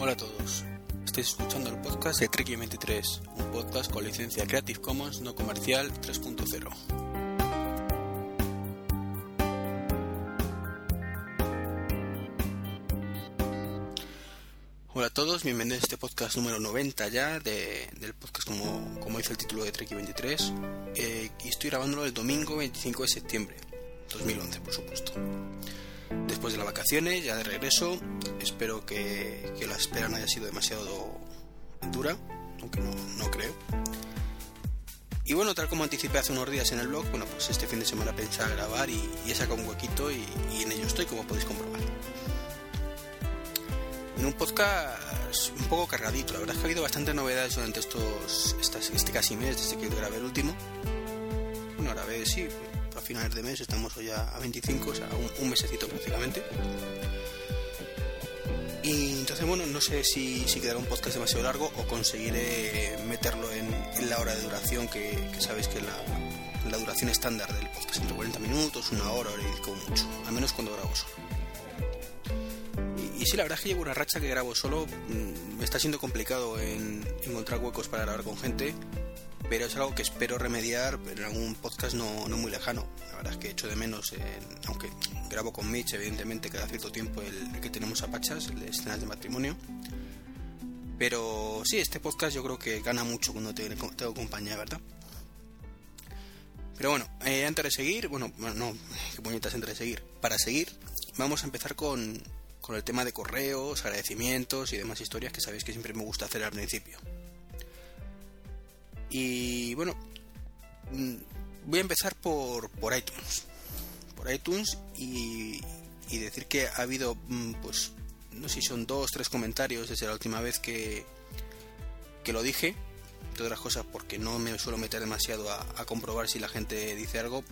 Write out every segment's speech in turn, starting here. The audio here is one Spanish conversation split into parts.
Hola a todos, estáis escuchando el podcast de Treki 23, un podcast con licencia Creative Commons no comercial 3.0. Hola a todos, bienvenidos a este podcast número 90 ya de, del podcast como, como dice el título de Treki 23 eh, y estoy grabándolo el domingo 25 de septiembre 2011 por supuesto después de las vacaciones, ya de regreso. Espero que, la espera no haya sido demasiado dura, aunque no, creo. Y bueno, tal como anticipé hace unos días en el blog, bueno, pues este fin de semana pensaba grabar y, he sacado un huequito y, en ello estoy, como podéis comprobar. En un podcast un poco cargadito, la verdad es que ha habido bastantes novedades durante estos, este casi mes desde que grabé el último. Bueno, grabé, sí, finales de mes, estamos hoy a 25, o sea, un, mesecito prácticamente. Y entonces, bueno, no sé si, si, quedará un podcast demasiado largo o conseguiré meterlo en, la hora de duración, que, sabéis que la, la, duración estándar del podcast entre 40 minutos, una hora, hora y mucho, al menos cuando grabo solo. Y, y sí, la verdad es que llevo una racha que grabo solo, mm, me está siendo complicado en encontrar huecos para grabar con gente pero es algo que espero remediar en algún podcast no, no muy lejano. La verdad es que echo de menos, aunque grabo con Mitch, evidentemente, cada cierto tiempo el, que tenemos a Pachas, escenas de matrimonio. Pero sí, este podcast yo creo que gana mucho cuando tengo compañía, ¿verdad? Pero bueno, eh, antes de seguir, bueno, no, qué puñetas antes de seguir. Para seguir, vamos a empezar con, con el tema de correos, agradecimientos y demás historias que sabéis que siempre me gusta hacer al principio. Y bueno, mm, voy a empezar por, por iTunes. Por iTunes y, decir que ha habido, mm, pues, no sé si son dos, tres comentarios desde la última vez que, que lo dije. Todas las cosas porque no me suelo meter demasiado a, comprobar si la gente dice algo,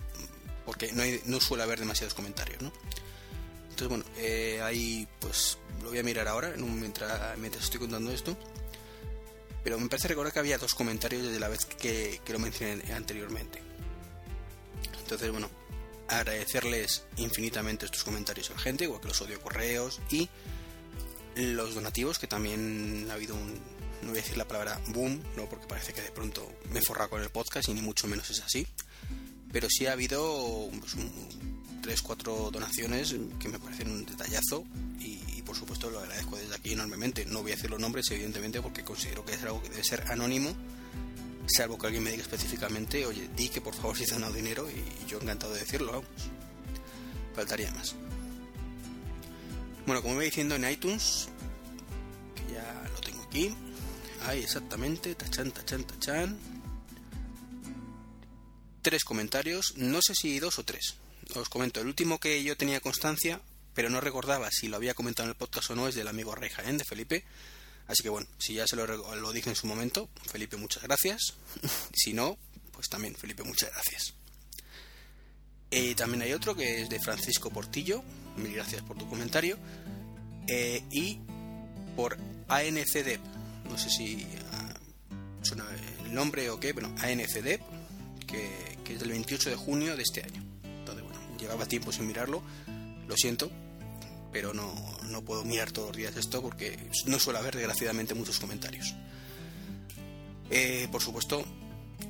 porque no, hay, no suele haber demasiados comentarios. Entonces, bueno, eh, ahí pues lo voy a mirar ahora mientras, mientras estoy contando esto pero me parece recordar que había dos comentarios desde la vez que, lo mencioné anteriormente. Entonces, bueno, agradecerles infinitamente estos comentarios a la gente, igual que los odio correos y los donativos, que también ha habido un, no voy a decir la palabra boom, no porque parece que de pronto me forra con el podcast y ni mucho menos es así, pero sí ha habido pues, tres, cuatro donaciones que me parecen un detallazo por supuesto lo agradezco desde aquí enormemente. No voy a decir los nombres, evidentemente, porque considero que es algo que debe ser anónimo, salvo que alguien me diga específicamente, oye, di que por favor si has donado dinero y yo encantado de decirlo, vamos. Faltaría más. Bueno, como iba diciendo en iTunes, que ya lo tengo aquí, ahí exactamente, tachan, tachan, tachan. Tres comentarios, no sé si dos o tres. Os comento, el último que yo tenía constancia pero no recordaba si lo había comentado en el podcast o no, es del amigo Rey Jaén, de Felipe. Así que bueno, si ya se lo, dije en su momento, Felipe, muchas gracias. si no, pues también, Felipe, muchas gracias. Eh, también hay otro que es de Francisco Portillo, mil gracias por tu comentario. Eh, y por ANCDEP, no sé si ah, suena el nombre o qué, bueno, ANCDEP, que, que es del 28 de junio de este año. Entonces, bueno, llevaba tiempo sin mirarlo, lo siento, pero no, no puedo mirar todos los días esto porque no suele haber desgraciadamente muchos comentarios. Eh, por supuesto,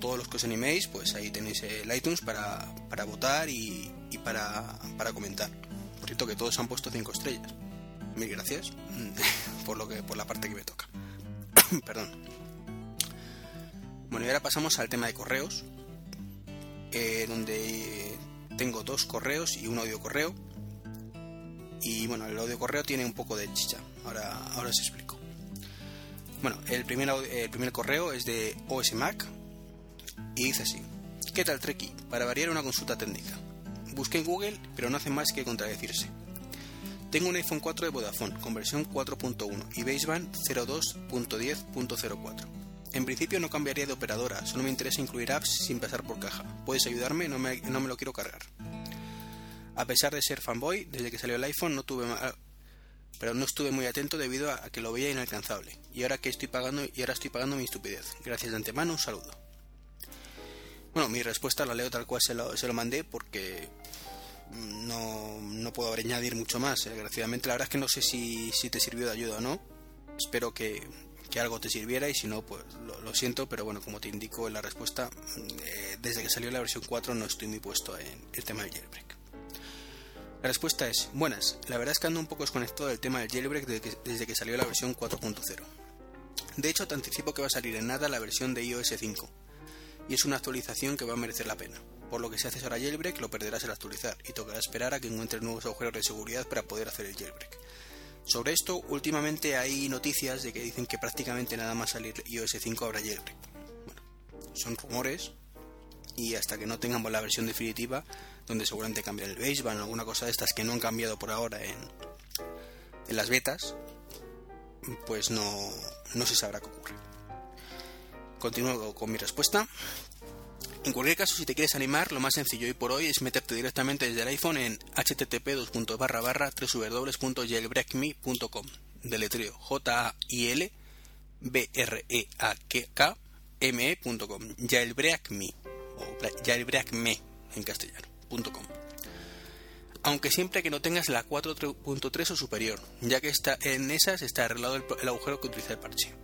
todos los que os animéis, pues ahí tenéis el iTunes para, para votar y, y para, para, comentar. Por cierto que todos han puesto 5 estrellas. Mil gracias por, lo que, por la parte que me toca. Perdón. Bueno, y ahora pasamos al tema de correos, eh, donde tengo dos correos y un audio correo y bueno, el audio correo tiene un poco de chicha. Ahora, ahora os explico. Bueno, el primer, el primer correo es de OS Mac y dice así: ¿Qué tal, Treki? Para variar una consulta técnica. Busqué en Google, pero no hace más que contradecirse. Tengo un iPhone 4 de Vodafone con versión 4.1 y baseband 02.10.04. En principio no cambiaría de operadora, solo me interesa incluir apps sin pasar por caja. ¿Puedes ayudarme? No me, no me lo quiero cargar. A pesar de ser fanboy, desde que salió el iPhone no tuve pero no estuve muy atento debido a que lo veía inalcanzable. Y ahora que estoy pagando y ahora estoy pagando mi estupidez. Gracias de antemano, un saludo. Bueno, mi respuesta la leo tal cual se lo, mandé porque no, no puedo añadir mucho más. Desgraciadamente, la verdad es que no sé si, si te sirvió de ayuda o no. Espero que, algo te sirviera y si no, pues lo, siento, pero bueno, como te indico en la respuesta, eh, desde que salió la versión 4 no estoy muy puesto en el tema del jailbreak. La respuesta es, buenas, la verdad es que ando un poco desconectado del tema del jailbreak desde que, salió la versión 4.0. De hecho, te anticipo que va a salir en nada la versión de iOS 5, y es una actualización que va a merecer la pena, por lo que si haces ahora jailbreak lo perderás al actualizar, y tocará esperar a que encuentres nuevos agujeros de seguridad para poder hacer el jailbreak. Sobre esto, últimamente hay noticias de que dicen que prácticamente nada más salir iOS 5 habrá jailbreak. Bueno, son rumores y hasta que no tengamos la versión definitiva, donde seguramente cambia el baseband, alguna cosa de estas que no han cambiado por ahora en, las betas, pues no, no se sabrá qué ocurre. Continúo con mi respuesta. En cualquier caso, si te quieres animar, lo más sencillo hoy por hoy es meterte directamente desde el iPhone en http www.jailbreakme.com Deletreo J-A-I-L B-R-E-A-K M-E.com Jailbreakme o jailbreakme en aunque siempre que no tengas la 4.3 o superior, ya que está, en esas está arreglado el agujero que utiliza el parche.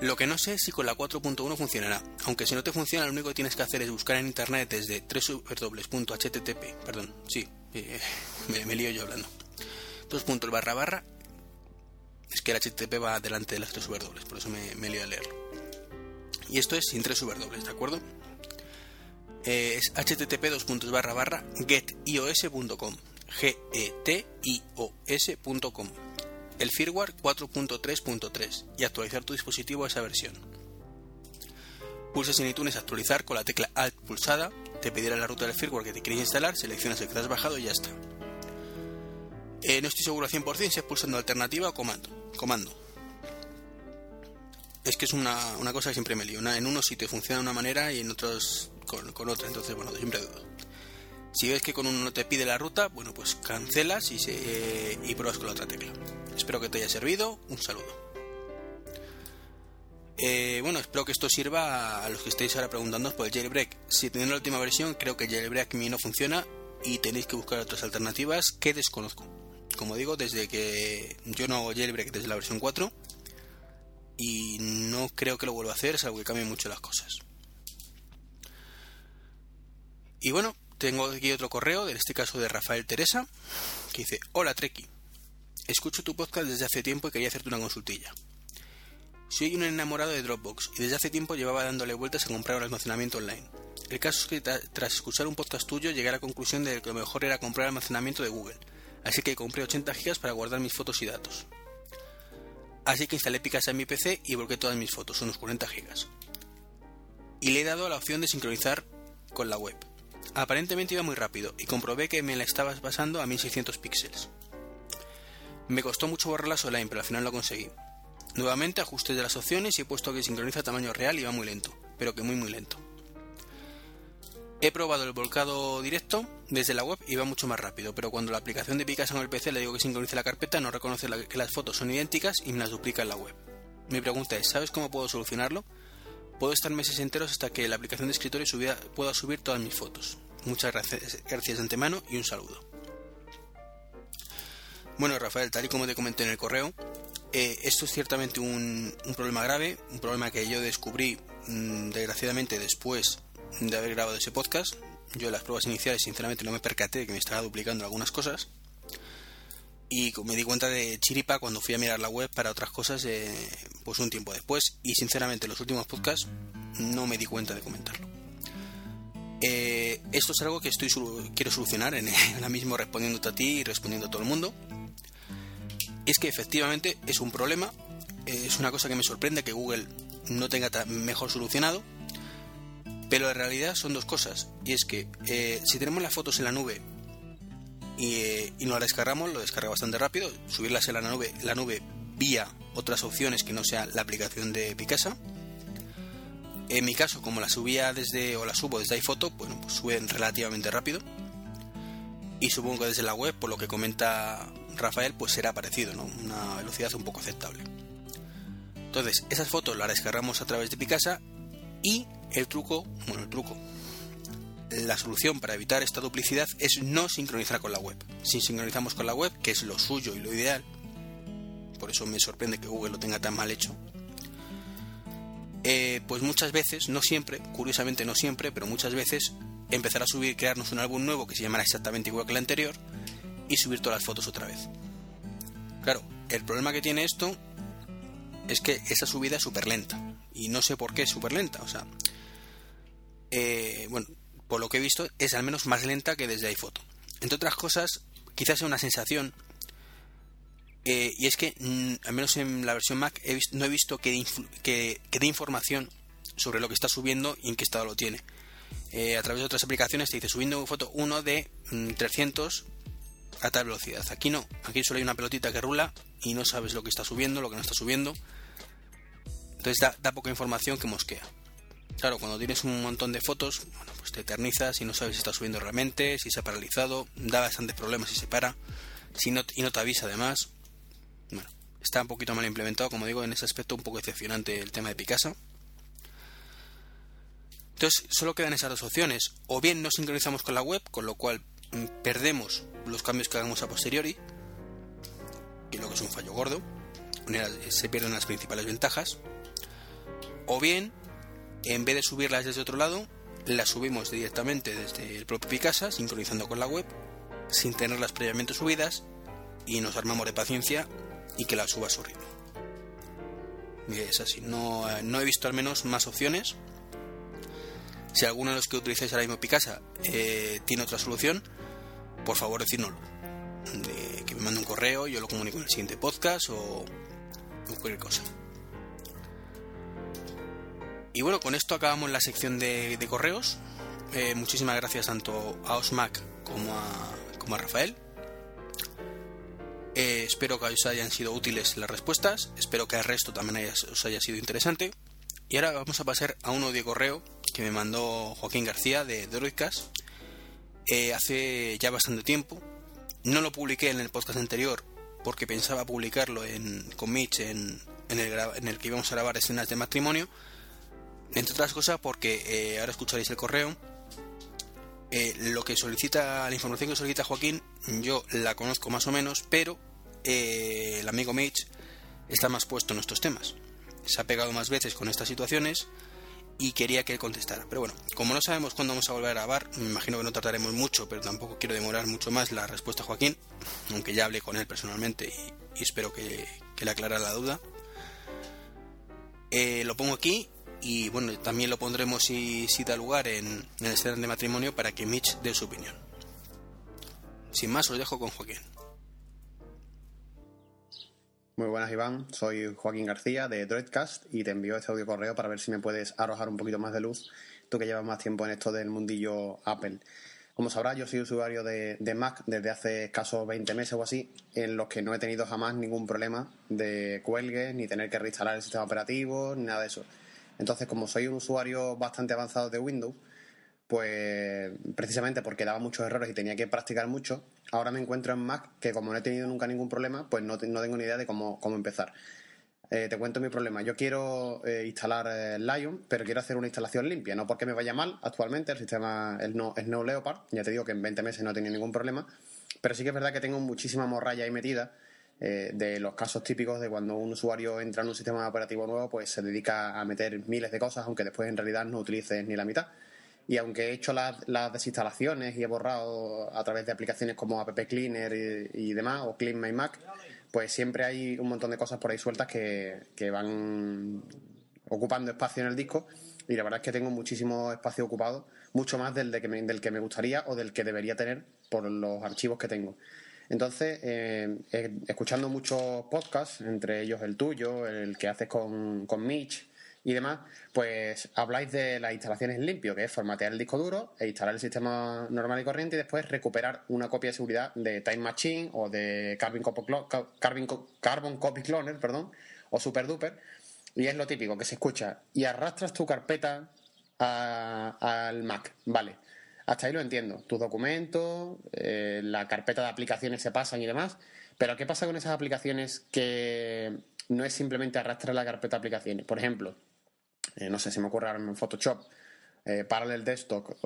Lo que no sé si con la 4.1 funcionará, aunque si no te funciona lo único que tienes que hacer es buscar en internet desde www.http, perdón, sí, eh, me, lío yo hablando. Dos puntos barra barra, es que el HTTP va delante de las tres W, por eso me, me lío a leerlo. Y esto es sin tres W, ¿de acuerdo? Eh, es http dos puntos barra barra getios.com g e el firmware 4.3.3 y actualizar tu dispositivo a esa versión. Pulsas en iTunes actualizar con la tecla Alt pulsada, te pedirá la ruta del firmware que te quieres instalar, seleccionas el que has bajado y ya está. Eh, no estoy seguro al 100% si es pulsando alternativa o comando. comando. Es que es una, cosa que siempre me lío. en unos sitios funciona de una manera y en otros con, otra, entonces bueno, siempre dudo. Si ves que con uno no te pide la ruta, bueno, pues cancelas y, se, y pruebas con la otra tecla. Espero que te haya servido. Un saludo. Eh, bueno, espero que esto sirva a los que estéis ahora preguntándoos por el jailbreak. Si tenéis la última versión, creo que el jailbreak mi no funciona y tenéis que buscar otras alternativas que desconozco. Como digo, desde que yo no hago jailbreak desde la versión 4 y no creo que lo vuelva a hacer, salvo que cambien mucho las cosas. Y bueno, tengo aquí otro correo, en este caso de Rafael Teresa, que dice, hola Treki, escucho tu podcast desde hace tiempo y quería hacerte una consultilla. Soy un enamorado de Dropbox y desde hace tiempo llevaba dándole vueltas a comprar un almacenamiento online. El caso es que tras escuchar un podcast tuyo llegué a la conclusión de que lo mejor era comprar almacenamiento de Google, así que compré 80 GB para guardar mis fotos y datos. Así que instalé Picasa en mi PC y volqué todas mis fotos, unos 40 GB. Y le he dado la opción de sincronizar con la web. Aparentemente iba muy rápido y comprobé que me la estabas pasando a 1600 píxeles. Me costó mucho borrarla online, pero al final lo conseguí. Nuevamente ajustes de las opciones y he puesto que sincroniza a tamaño real y va muy lento, pero que muy muy lento. He probado el volcado directo desde la web y va mucho más rápido, pero cuando la aplicación de Picasa en el PC le digo que sincronice la carpeta, no reconoce que las fotos son idénticas y me las duplica en la web. Mi pregunta es, ¿sabes cómo puedo solucionarlo? Puedo estar meses enteros hasta que la aplicación de escritorio pueda subir todas mis fotos. Muchas gracias, de antemano y un saludo. Bueno, Rafael, tal y como te comenté en el correo, eh, esto es ciertamente un, problema grave, un problema que yo descubrí mm, desgraciadamente después de haber grabado ese podcast. Yo en las pruebas iniciales sinceramente no me percaté de que me estaba duplicando algunas cosas y me di cuenta de chiripa cuando fui a mirar la web para otras cosas eh, pues un tiempo después. Y sinceramente los últimos podcasts no me di cuenta de comentarlo. Eh, esto es algo que estoy quiero solucionar en, ahora mismo respondiéndote a ti y respondiendo a todo el mundo. Es que efectivamente es un problema eh, es una cosa que me sorprende que Google no tenga mejor solucionado pero en realidad son dos cosas y es que si tenemos las fotos en la nube y, y nos la descargamos, lo descarga bastante rápido, subirlas en la nube, la nube vía otras opciones que no sea la aplicación de Picasa. En mi caso, como la subía desde o la subo desde iPhoto, bueno, pues suben relativamente rápido. Y supongo que desde la web, por lo que comenta Rafael, pues será parecido, ¿no? Una velocidad un poco aceptable. Entonces, esas fotos las descargamos a través de Picasa y el truco, bueno, el truco, la solución para evitar esta duplicidad es no sincronizar con la web. Si sincronizamos con la web, que es lo suyo y lo ideal, por eso me sorprende que Google lo tenga tan mal hecho. Eh, pues muchas veces, no siempre, curiosamente no siempre, pero muchas veces empezar a subir, crearnos un álbum nuevo que se llamará exactamente igual que el anterior y subir todas las fotos otra vez. Claro, el problema que tiene esto es que esa subida es súper lenta y no sé por qué es súper lenta, o sea, eh, bueno, por lo que he visto es al menos más lenta que desde iPhoto. Entre otras cosas, quizás sea una sensación eh, y es que, mm, al menos en la versión Mac, no he visto que, que, dé información sobre lo que está subiendo y en qué estado lo tiene. Eh, a través de otras aplicaciones te dice subiendo foto 1 de 300 mm, a tal velocidad. Aquí no, aquí solo hay una pelotita que rula y no sabes lo que está subiendo, lo que no está subiendo. Entonces da poca información que mosquea. Claro, cuando tienes un montón de fotos, bueno, pues te eternizas y no sabes si está subiendo realmente, si se ha paralizado, da bastantes problemas si se para, si no, y no te avisa además. Bueno, está un poquito mal implementado, como digo, en ese aspecto un poco decepcionante el tema de Picasa. Entonces, solo quedan esas dos opciones. O bien no sincronizamos con la web, con lo cual mm, perdemos los cambios que hagamos a posteriori, que lo que es un fallo gordo, se pierden las principales ventajas. O bien, en vez de subirlas desde otro lado, las subimos directamente desde el propio Picasa, sincronizando con la web, sin tenerlas previamente subidas, y nos armamos de paciencia y que la suba a su ritmo. Es así, no, no he visto al menos más opciones. Si alguno de los que utilizáis ahora mismo Picasa eh, tiene otra solución, por favor decírnoslo. que me mande un correo, yo lo comunico en el siguiente podcast o, cualquier cosa. Y bueno, con esto acabamos la sección de, correos. Eh, muchísimas gracias tanto a Osmac como a, como a Rafael eh, espero que os hayan sido útiles las respuestas. Espero que el resto también os haya sido interesante. Y ahora vamos a pasar a uno de correo que me mandó Joaquín García de Droidcast eh, hace ya bastante tiempo. No lo publiqué en el podcast anterior porque pensaba publicarlo en, con Mitch en, el, en el que íbamos a grabar escenas de matrimonio. Entre otras cosas porque eh, ahora escucharéis el correo. lo que solicita, la información que solicita Joaquín yo la conozco más o menos, pero eh, el amigo Mitch está más puesto en estos temas. Se ha pegado más veces con estas situaciones y quería que él contestara. Pero bueno, como no sabemos cuándo vamos a volver a grabar, me imagino que no trataremos mucho, pero tampoco quiero demorar mucho más la respuesta a Joaquín, aunque ya hablé con él personalmente y, espero que, le aclara la duda. Eh, lo pongo aquí y bueno, también lo pondremos si, si da lugar en, el escenario de matrimonio para que Mitch dé su opinión. Sin más, os dejo con Joaquín. Muy buenas, Iván. Soy Joaquín García de Droidcast y te envío este audio correo para ver si me puedes arrojar un poquito más de luz, tú que llevas más tiempo en esto del mundillo Apple. Como sabrás, yo soy usuario de, Mac desde hace escasos 20 meses o así, en los que no he tenido jamás ningún problema de cuelgues, ni tener que reinstalar el sistema operativo, ni nada de eso. Entonces, como soy un usuario bastante avanzado de Windows, pues precisamente porque daba muchos errores y tenía que practicar mucho, ahora me encuentro en Mac que como no he tenido nunca ningún problema, pues no, tengo ni idea de cómo, empezar. Eh, te cuento mi problema. Yo quiero eh, instalar eh, Lion, pero quiero hacer una instalación limpia, no porque me vaya mal actualmente, el sistema es no, es no Leopard, ya te digo que en 20 meses no he tenido ningún problema, pero sí que es verdad que tengo muchísima morralla ahí metida de los casos típicos de cuando un usuario entra en un sistema operativo nuevo, pues se dedica a meter miles de cosas, aunque después en realidad no utilices ni la mitad. Y aunque he hecho las, desinstalaciones y he borrado a través de aplicaciones como App Cleaner y, demás, o Clean My Mac, pues siempre hay un montón de cosas por ahí sueltas que, van ocupando espacio en el disco. Y la verdad es que tengo muchísimo espacio ocupado, mucho más del, de que del que me gustaría o del que debería tener por los archivos que tengo. Entonces, eh, escuchando muchos podcasts, entre ellos el tuyo, el que haces con, con Mitch, y demás, pues habláis de las instalaciones limpio, que es formatear el disco duro e instalar el sistema normal y corriente y después recuperar una copia de seguridad de Time Machine o de Carbon, Carbon, Copy Cloner, perdón, o Super Duper. Y es lo típico, que se escucha y arrastras tu carpeta al Mac. Vale, hasta ahí lo entiendo. Tus documentos, eh, la carpeta de aplicaciones se pasan y demás. Pero ¿qué pasa con esas aplicaciones que no es simplemente arrastrar la carpeta de aplicaciones? Por ejemplo, eh, no sé, si me ocurre ahora Photoshop, eh, Parallel Desktop,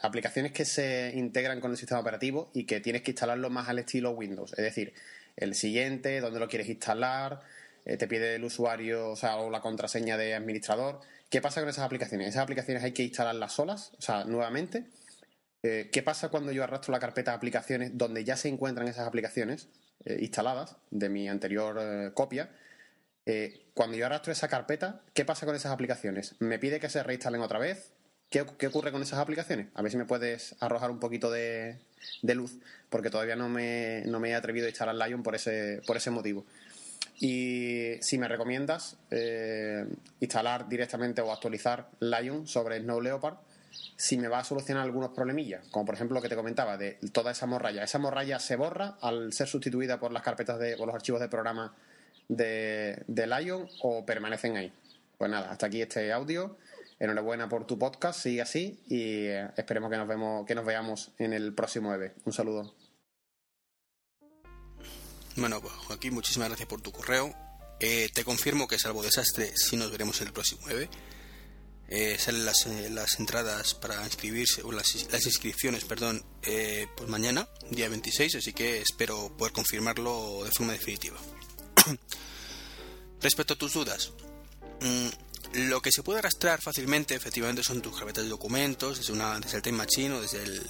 aplicaciones que se integran con el sistema operativo y que tienes que instalarlo más al estilo Windows. Es decir, el siguiente, dónde lo quieres instalar, te pide el usuario, o sea, o la contraseña de administrador. ¿Qué pasa con esas aplicaciones? Esas aplicaciones hay que instalarlas solas, o sea, nuevamente. Eh, ¿Qué pasa cuando yo arrastro la carpeta de aplicaciones donde ya se encuentran esas aplicaciones eh, instaladas de mi anterior copia? cuando yo arrastro esa carpeta, ¿qué pasa con esas aplicaciones? ¿Me pide que se reinstalen otra vez? ¿Qué, ocurre con esas aplicaciones? A ver si me puedes arrojar un poquito de, luz, porque todavía no me, no me, he atrevido a instalar Lion por ese, por ese motivo. Y si me recomiendas eh, instalar directamente o actualizar Lion sobre Snow Leopard, si me va a solucionar algunos problemillas, como por ejemplo lo que te comentaba de toda esa morralla. ¿Esa morralla se borra al ser sustituida por las carpetas de, o los archivos de programa de, de Lion o permanecen ahí? Pues nada, hasta aquí este audio. Enhorabuena por tu podcast, sigue así y eh, esperemos que nos vemos, que nos veamos en el próximo EVE. Un saludo. Bueno, pues Joaquín, muchísimas gracias por tu correo. Eh, te confirmo que salvo desastre, sí nos veremos en el próximo 9. Eh, salen las, eh, las, entradas para inscribirse, o las, las inscripciones, perdón, eh, pues mañana, día 26, así que espero poder confirmarlo de forma definitiva. Respecto a tus dudas, mm, lo que se puede arrastrar fácilmente, efectivamente, son tus carpetas de documentos, desde, una, desde el Time Machine o desde el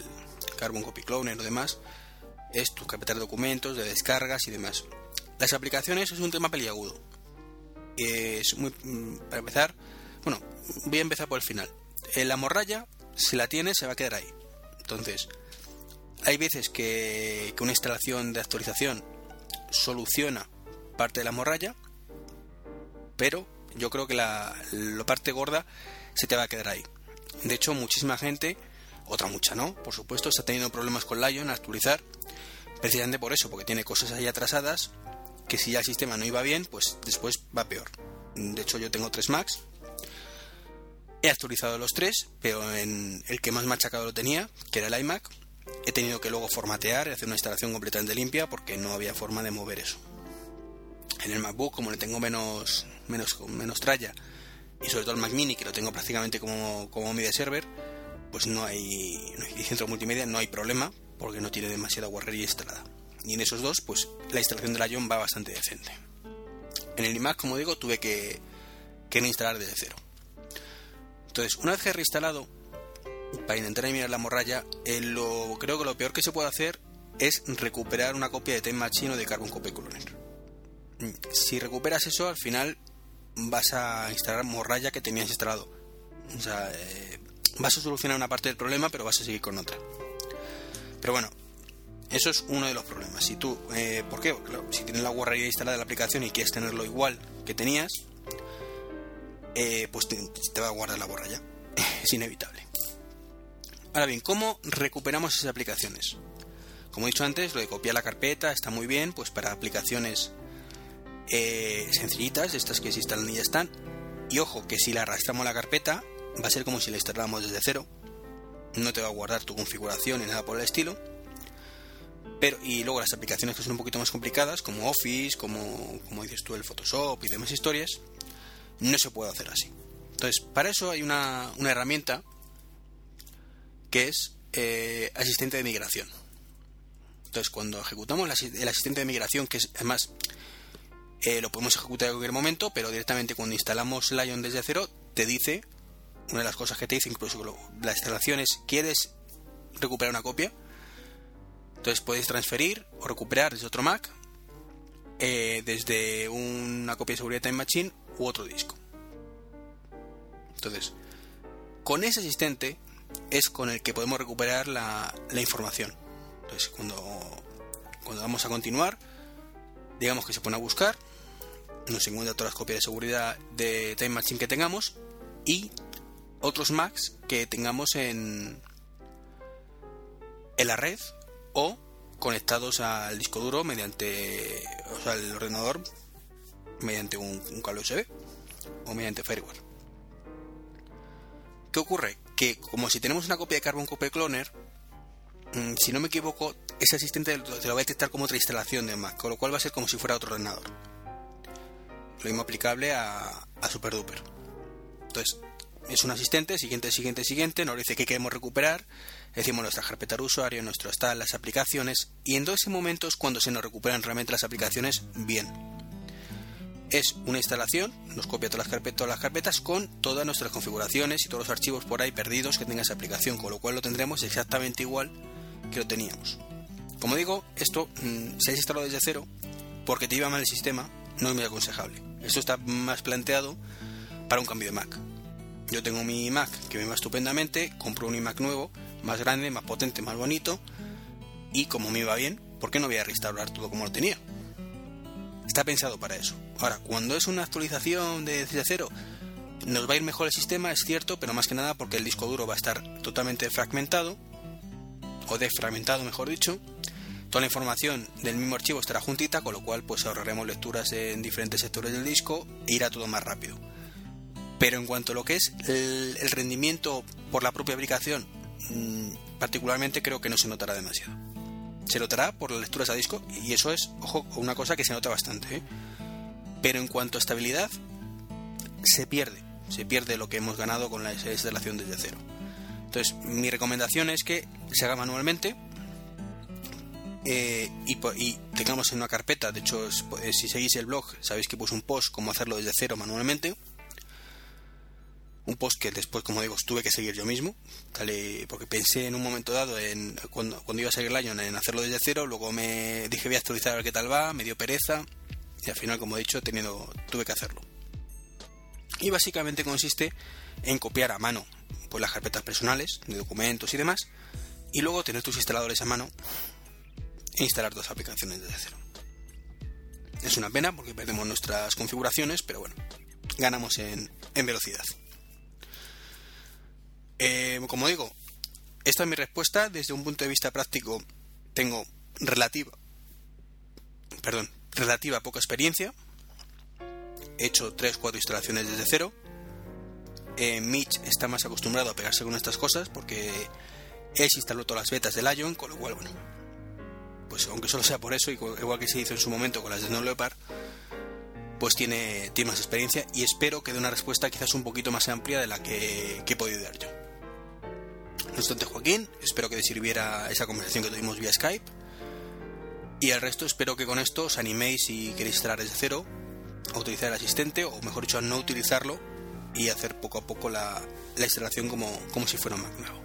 Carbon Copy Cloner o demás es tu carpeta de documentos, de descargas y demás. Las aplicaciones es un tema peliagudo. Es muy, mm, para empezar, bueno, voy a empezar por el final. La morralla, si la tienes, se va a quedar ahí. Entonces, hay veces que, una instalación de actualización soluciona parte de la morralla, pero yo creo que la, la parte gorda se te va a quedar ahí. De hecho, muchísima gente, otra mucha no, por supuesto, está teniendo problemas con Lion a actualizar Precisamente por eso, porque tiene cosas ahí atrasadas que si ya el sistema no iba bien, pues después va peor. De hecho, yo tengo tres Macs. He actualizado los tres, pero en el que más machacado lo tenía, que era el iMac, he tenido que luego formatear y hacer una instalación completamente limpia porque no había forma de mover eso. En el MacBook, como le tengo menos, menos, menos tralla, y sobre todo el Mac Mini, que lo tengo prácticamente como, como media server, pues no hay, no hay centro multimedia, no hay problema, porque no tiene demasiada guarrería instalada. Y en esos dos, pues la instalación de la Ion va bastante decente. En el iMac, como digo, tuve que, que reinstalar desde cero. Entonces, una vez que he reinstalado, para intentar eliminar la morralla, eh, lo, creo que lo peor que se puede hacer es recuperar una copia de Time Machine o de Carbon Copy Cloner. Si recuperas eso, al final vas a instalar morralla que tenías instalado. O sea, eh, vas a solucionar una parte del problema, pero vas a seguir con otra. Pero bueno, eso es uno de los problemas. Si tú, eh, ¿por qué? si tienes la guarrería instalada de la aplicación y quieres tenerlo igual que tenías, eh, pues te, va a guardar la borralla. es inevitable. Ahora bien, ¿cómo recuperamos esas aplicaciones? Como he dicho antes, lo de copiar la carpeta está muy bien, pues para aplicaciones eh, sencillitas, estas que se instalan y ya están. Y ojo, que si la arrastramos la carpeta, va a ser como si la instaláramos desde cero, no te va a guardar tu configuración ni nada por el estilo. Pero, y luego las aplicaciones que son un poquito más complicadas, como Office, como, como dices tú, el Photoshop y demás historias, no se puede hacer así. Entonces, para eso hay una, una herramienta que es eh, asistente de migración. Entonces, cuando ejecutamos el asistente de migración, que es además eh, lo podemos ejecutar en cualquier momento, pero directamente cuando instalamos Lion desde cero, te dice una de las cosas que te dice incluso la instalación es ¿quieres recuperar una copia? Entonces podéis transferir o recuperar desde otro Mac, eh, desde una copia de seguridad Time Machine u otro disco. Entonces, con ese asistente es con el que podemos recuperar la, información. Entonces, cuando, cuando vamos a continuar, digamos que se pone a buscar, nos encuentra todas las copias de seguridad de Time Machine que tengamos y otros Macs que tengamos en, en la red o conectados al disco duro mediante, o al ordenador mediante un, cable USB o mediante firewall. ¿Qué ocurre? Que como si tenemos una copia de Carbon Copy Cloner, mm, si no me equivoco, ese asistente te lo va a detectar como otra instalación de Mac, con lo cual va a ser como si fuera otro ordenador. Lo mismo aplicable a, a SuperDuper. Entonces, es un asistente, siguiente, siguiente, siguiente, nos dice que queremos recuperar, decimos nuestra carpeta de usuario, nuestro está las aplicaciones, y en todo ese momento es cuando se nos recuperan realmente las aplicaciones bien. Es una instalación, nos copia todas las, carpetas, todas las carpetas con todas nuestras configuraciones y todos los archivos por ahí perdidos que tenga esa aplicación, con lo cual lo tendremos exactamente igual que lo teníamos. Como digo, esto mm, se ha instalado desde cero porque te iba mal el sistema, no es muy aconsejable. Esto está más planteado para un cambio de Mac. Yo tengo mi Mac que me va estupendamente, compro un iMac nuevo, más grande, más potente, más bonito, y como me iba bien, ¿por qué no voy a restaurar todo como lo tenía? Está pensado para eso. Ahora, cuando es una actualización de desde cero, nos va a ir mejor el sistema, es cierto, pero más que nada porque el disco duro va a estar totalmente fragmentado, o defragmentado, mejor dicho. Toda la información del mismo archivo estará juntita, con lo cual pues ahorraremos lecturas en diferentes sectores del disco e irá todo más rápido. Pero en cuanto a lo que es el, rendimiento por la propia aplicación, mm, particularmente creo que no se notará demasiado. Se notará por las lecturas a disco y eso es, ojo, una cosa que se nota bastante. ¿eh? Pero en cuanto a estabilidad, se pierde. Se pierde lo que hemos ganado con la instalación desde cero. Entonces, mi recomendación es que se haga manualmente eh, y, y, tengamos en una carpeta. De hecho, si seguís el blog, sabéis que puse un post cómo hacerlo desde cero manualmente un post que después, como digo, tuve que seguir yo mismo, porque pensé en un momento dado, en, cuando, iba a seguir año, en hacerlo desde cero, luego me dije voy a actualizar a ver qué tal va, me dio pereza, y al final, como he dicho, tenido, tuve que hacerlo. Y básicamente consiste en copiar a mano pues, las carpetas personales, de documentos y demás, y luego tener tus instaladores a mano e instalar dos aplicaciones desde cero. Es una pena porque perdemos nuestras configuraciones, pero bueno, ganamos en, en velocidad. Eh, como digo, esta es mi respuesta. Desde un punto de vista práctico, tengo relativa, perdón, relativa poca experiencia. He hecho 3-4 instalaciones desde cero. Eh, Mitch está más acostumbrado a pegarse con estas cosas porque él se instaló todas las betas del Ion, con lo cual, bueno, pues aunque solo sea por eso, igual que se hizo en su momento con las de Snow Leopard, pues tiene más experiencia y espero que dé una respuesta quizás un poquito más amplia de la que he podido dar yo. No obstante, Joaquín, espero que te sirviera esa conversación que tuvimos vía Skype. Y el resto, espero que con esto os animéis si queréis instalar desde cero, a utilizar el asistente, o mejor dicho, a no utilizarlo y hacer poco a poco la, instalación como, como si fuera un Mac nuevo.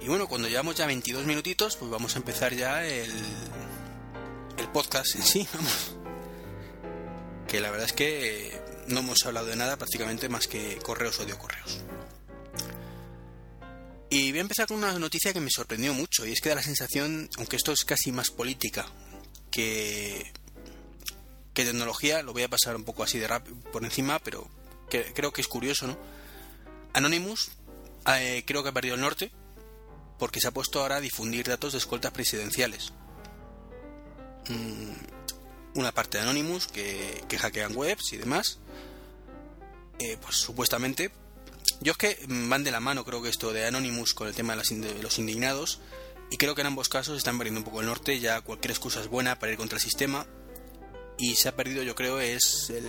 Y bueno, cuando llevamos ya 22 minutitos, pues vamos a empezar ya el, el podcast en sí, vamos. Que la verdad es que no hemos hablado de nada prácticamente más que correos o correos. Y voy a empezar con una noticia que me sorprendió mucho, y es que da la sensación, aunque esto es casi más política que, que tecnología, lo voy a pasar un poco así de rápido por encima, pero creo que es curioso, ¿no? Anonymous eh, creo que ha perdido el norte porque se ha puesto ahora a difundir datos de escoltas presidenciales. Mm, una parte de Anonymous que, que hackean webs y demás, eh, pues supuestamente yo es que van de la mano, creo que esto de Anonymous con el tema de, los indignados, y creo que en ambos casos están perdiendo un poco el norte, ya cualquier excusa es buena para ir contra el sistema, y se ha perdido, yo creo, es el.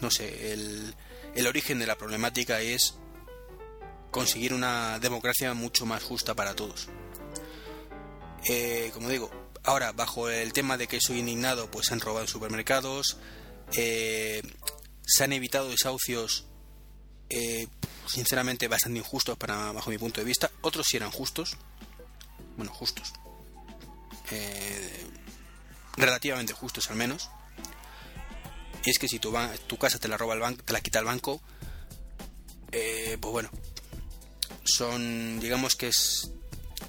No sé, el, el origen de la problemática es conseguir una democracia mucho más justa para todos. Eh, como digo, ahora bajo el tema de que soy indignado, pues se han robado supermercados, eh, se han evitado desahucios eh, sinceramente bastante injustos para bajo mi punto de vista. Otros sí eran justos, bueno, justos, eh, relativamente justos al menos. Y es que si tu, tu casa te la roba el banco, te la quita el banco, eh, pues bueno, son, digamos que es,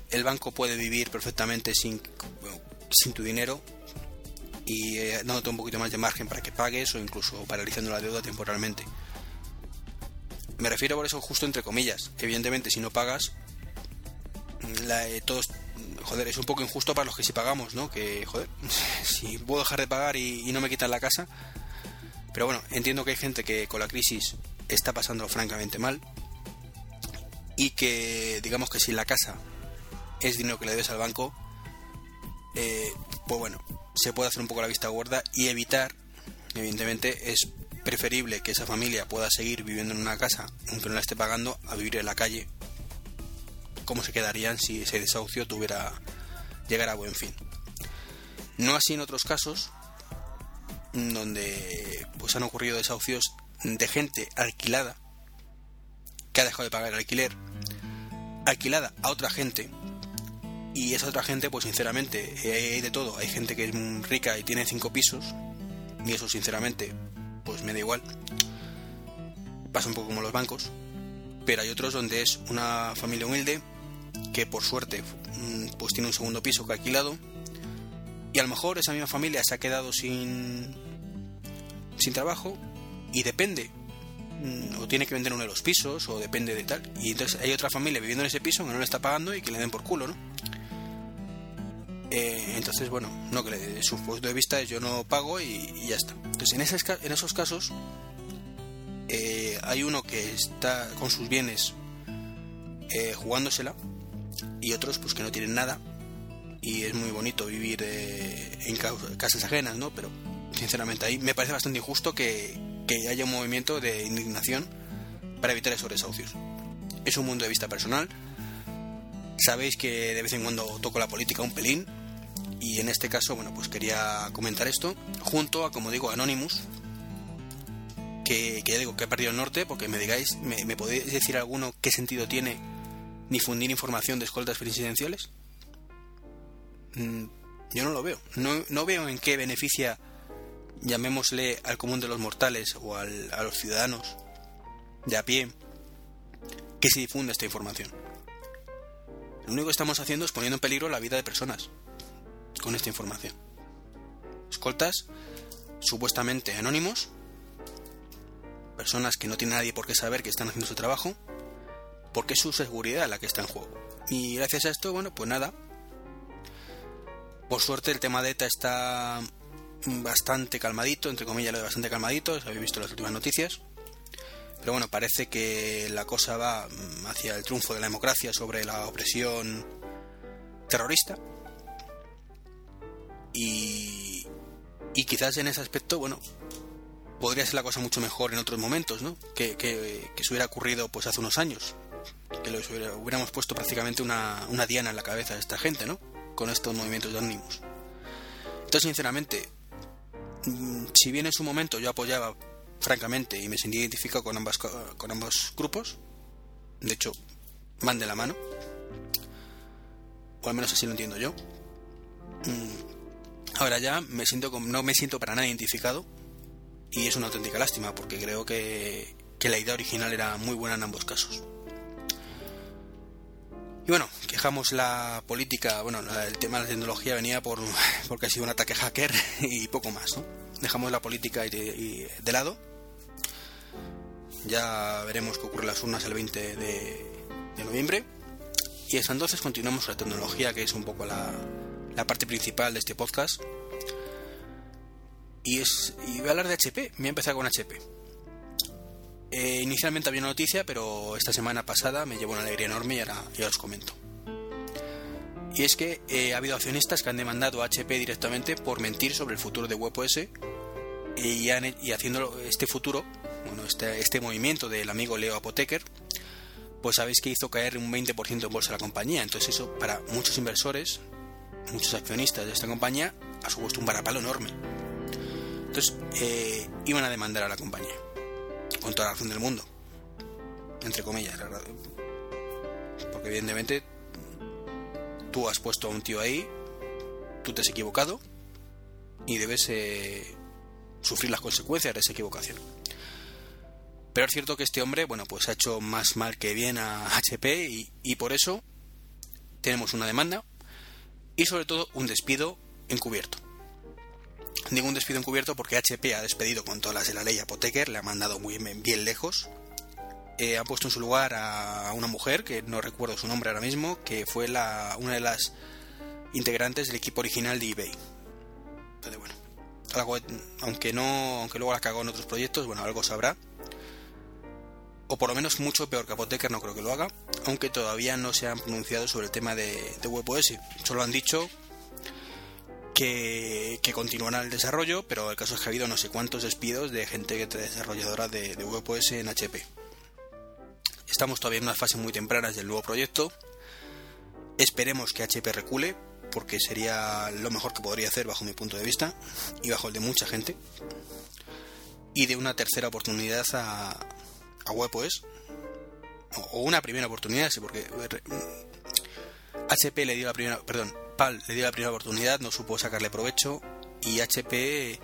el banco puede vivir perfectamente sin, sin tu dinero y dándote un poquito más de margen para que pagues o incluso paralizando la deuda temporalmente. Me refiero por eso justo entre comillas. Evidentemente, si no pagas, la, eh, todos, joder, es un poco injusto para los que sí pagamos, ¿no? Que, joder, si puedo dejar de pagar y, no me quitan la casa. Pero bueno, entiendo que hay gente que con la crisis está pasando francamente mal. Y que, digamos que si la casa es dinero que le debes al banco, eh, pues bueno, se puede hacer un poco la vista gorda y evitar, evidentemente, es preferible que esa familia pueda seguir viviendo en una casa, aunque no la esté pagando, a vivir en la calle. ¿Cómo se quedarían si ese desahucio tuviera llegar a buen fin? No así en otros casos, donde pues han ocurrido desahucios de gente alquilada que ha dejado de pagar el alquiler, alquilada a otra gente y esa otra gente, pues sinceramente, hay de todo. Hay gente que es rica y tiene cinco pisos, y eso sinceramente, pues me da igual. Pasa un poco como los bancos. Pero hay otros donde es una familia humilde que por suerte mm, pues tiene un segundo piso que ha alquilado y a lo mejor esa misma familia se ha quedado sin sin trabajo y depende mm, o tiene que vender uno de los pisos o depende de tal y entonces hay otra familia viviendo en ese piso que no le está pagando y que le den por culo, ¿no? Eh, entonces, bueno, no que de su punto de vista es yo no pago y, ya está. Entonces, en, en esos casos, eh, hay uno que está con sus bienes eh, jugándosela y otros pues que no tienen nada y es muy bonito vivir en casas ajenas, ¿no? Pero sinceramente ahí me parece bastante injusto que, que haya un movimiento de indignación para evitar esos desahucios. Es un mundo de vista personal. Sabéis que de vez en cuando toco la política un pelín, y en este caso, bueno, pues quería comentar esto junto a, como digo, Anonymous, que, ya digo que ha perdido el norte, porque me digáis, ¿me, podéis decir alguno qué sentido tiene difundir información de escoltas presidenciales? Mm, yo no lo veo. No, no veo en qué beneficia, llamémosle al común de los mortales o al, a los ciudadanos de a pie, que se difunda esta información. Lo único que estamos haciendo es poniendo en peligro la vida de personas con esta información. Escoltas supuestamente anónimos, personas que no tienen nadie por qué saber que están haciendo su trabajo, porque es su seguridad la que está en juego. Y gracias a esto, bueno, pues nada. Por suerte el tema de ETA está bastante calmadito, entre comillas lo de bastante calmadito, habéis visto las últimas noticias. Pero bueno, parece que la cosa va hacia el triunfo de la democracia sobre la opresión terrorista. Y, y quizás en ese aspecto, bueno, podría ser la cosa mucho mejor en otros momentos, ¿no? Que, que, se hubiera ocurrido pues hace unos años. Que les hubiéramos puesto prácticamente una, una, diana en la cabeza de esta gente, ¿no? Con estos movimientos de ánimos. Entonces, sinceramente, mm, si bien en su momento yo apoyaba francamente y me sentí identificado con, ambas, con ambos grupos, de hecho, van de la mano, o al menos así lo entiendo yo, mm, Ahora ya me siento no me siento para nada identificado y es una auténtica lástima porque creo que, la idea original era muy buena en ambos casos. Y bueno, quejamos la política, bueno, el tema de la tecnología venía por porque ha sido un ataque hacker y poco más, ¿no? Dejamos la política de, lado. Ya veremos qué ocurre las urnas el 20 de, de noviembre. Y hasta entonces continuamos con la tecnología, que es un poco la, la parte principal de este podcast. Y, es, y voy a hablar de HP. Voy a empezar con HP. Eh, inicialmente había una noticia, pero esta semana pasada me llevó una alegría enorme y ahora ya os comento. Y es que eh, ha habido accionistas que han demandado a HP directamente por mentir sobre el futuro de WebOS y, han, y haciendo este futuro, bueno, este, este movimiento del amigo Leo Apotheker, pues sabéis que hizo caer un 20% en bolsa la compañía. Entonces eso para muchos inversores muchos accionistas de esta compañía ha supuesto un varapalo enorme. Entonces, eh, iban a demandar a la compañía, con toda la razón del mundo, entre comillas, porque evidentemente tú has puesto a un tío ahí, tú te has equivocado y debes eh, sufrir las consecuencias de esa equivocación. Pero es cierto que este hombre, bueno, pues ha hecho más mal que bien a HP y por eso tenemos una demanda y sobre todo un despido encubierto. Un despido encubierto porque HP ha despedido con todas las de la ley a Poteker, le ha mandado muy bien lejos. Eh, ha puesto en su lugar a una mujer, que no recuerdo su nombre ahora mismo, que fue la, una de las integrantes del equipo original de eBay. Entonces, bueno, aunque no aunque luego la cagó en otros proyectos, bueno, algo sabrá o por lo menos mucho peor que Apotheker no creo que lo haga, aunque todavía no se han pronunciado sobre el tema de, de WebOS. Solo han dicho que, que continuará el desarrollo, pero el caso es que ha habido no sé cuántos despidos de gente desarrolladora de, de WebOS en HP. Estamos todavía en unas fases muy tempranas del nuevo proyecto. Esperemos que HP recule, porque sería lo mejor que podría hacer bajo mi punto de vista y bajo el de mucha gente. Y de una tercera oportunidad a, a WebOS. O una primera oportunidad, sí, porque HP le dio la primera, perdón, PAL le dio la primera oportunidad, no supo sacarle provecho y HP,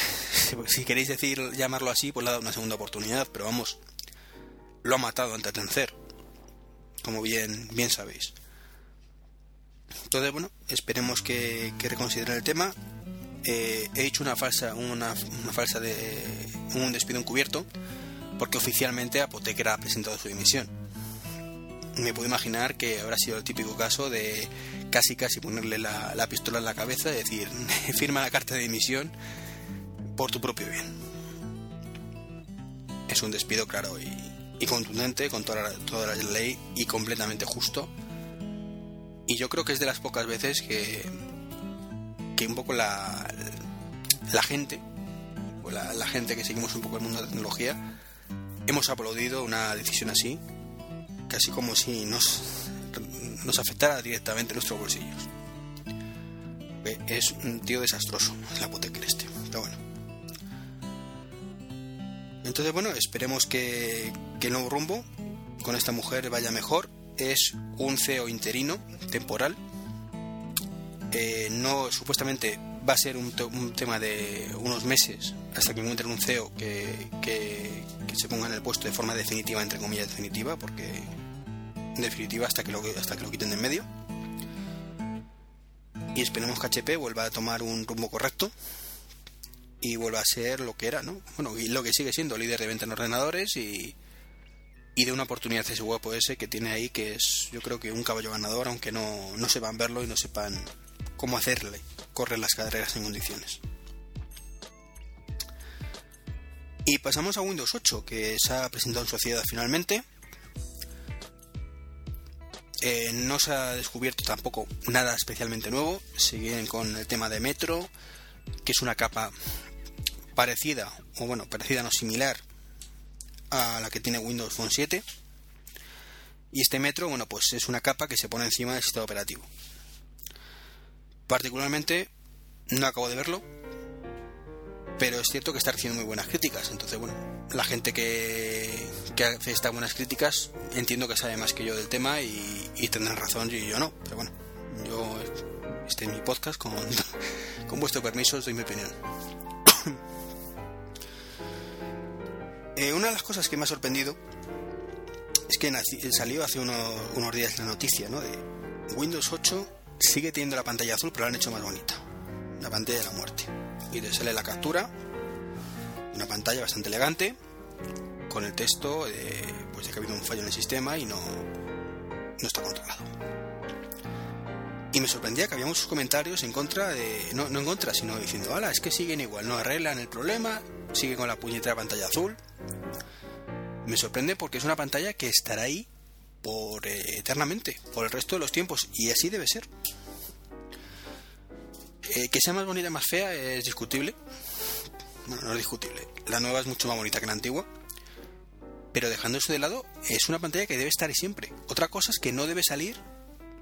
si queréis decir llamarlo así, pues le ha dado una segunda oportunidad, pero vamos, lo ha matado antes de como bien, bien sabéis. Entonces, bueno, esperemos que, que reconsideren el tema. Eh, he hecho una falsa, una, una, falsa de un despido encubierto, porque oficialmente Apoteca ha presentado su dimisión. Me puedo imaginar que habrá sido el típico caso de casi casi ponerle la, la pistola en la cabeza y decir, firma la carta de dimisión por tu propio bien. Es un despido claro y, y contundente con toda la, toda la ley y completamente justo. Y yo creo que es de las pocas veces que, que un poco la, la gente, o la, la, gente que seguimos un poco el mundo de la tecnología, hemos aplaudido una decisión así, casi como si nos, nos afectara directamente nuestros bolsillos. Es un tío desastroso, la hipoteca este, pero bueno. Entonces, bueno, esperemos que, que el nuevo rumbo con esta mujer vaya mejor. Es un CEO interino, temporal. Eh, no, supuestamente va a ser un, tema de unos meses hasta que encuentren un CEO que, que, se ponga en el puesto de forma definitiva, entre comillas definitiva, porque en definitiva hasta que lo, hasta que lo quiten de en medio. Y esperemos que HP vuelva a tomar un rumbo correcto y vuelva a ser lo que era, ¿no? Bueno, y lo que sigue siendo líder de venta en ordenadores y, y de una oportunidad ese guapo ese que tiene ahí que es yo creo que un caballo ganador aunque no, no sepan verlo y no sepan cómo hacerle correr las carreras en condiciones y pasamos a Windows 8 que se ha presentado en sociedad finalmente eh, no se ha descubierto tampoco nada especialmente nuevo siguen con el tema de Metro que es una capa parecida, o bueno, parecida no similar a la que tiene Windows Phone 7. Y este Metro, bueno, pues es una capa que se pone encima del sistema operativo. Particularmente, no acabo de verlo, pero es cierto que está recibiendo muy buenas críticas. Entonces, bueno, la gente que, que hace estas buenas críticas entiendo que sabe más que yo del tema y, y tendrán razón y yo no. Pero bueno, yo, este es mi podcast, con, con vuestro permiso, os doy mi opinión. Eh, una de las cosas que me ha sorprendido es que salió hace unos, unos días la noticia ¿no? de Windows 8 sigue teniendo la pantalla azul, pero la han hecho más bonita. La pantalla de la muerte. Y te sale la captura, una pantalla bastante elegante, con el texto de, pues de que ha habido un fallo en el sistema y no, no está controlado. Y me sorprendía que había muchos comentarios en contra de. No, no en contra, sino diciendo, ala, es que siguen igual, no arreglan el problema, sigue con la puñetera pantalla azul. Me sorprende porque es una pantalla que estará ahí por eh, eternamente, por el resto de los tiempos, y así debe ser. Eh, que sea más bonita más fea es discutible. Bueno, no es discutible. La nueva es mucho más bonita que la antigua. Pero dejando eso de lado, es una pantalla que debe estar ahí siempre. Otra cosa es que no debe salir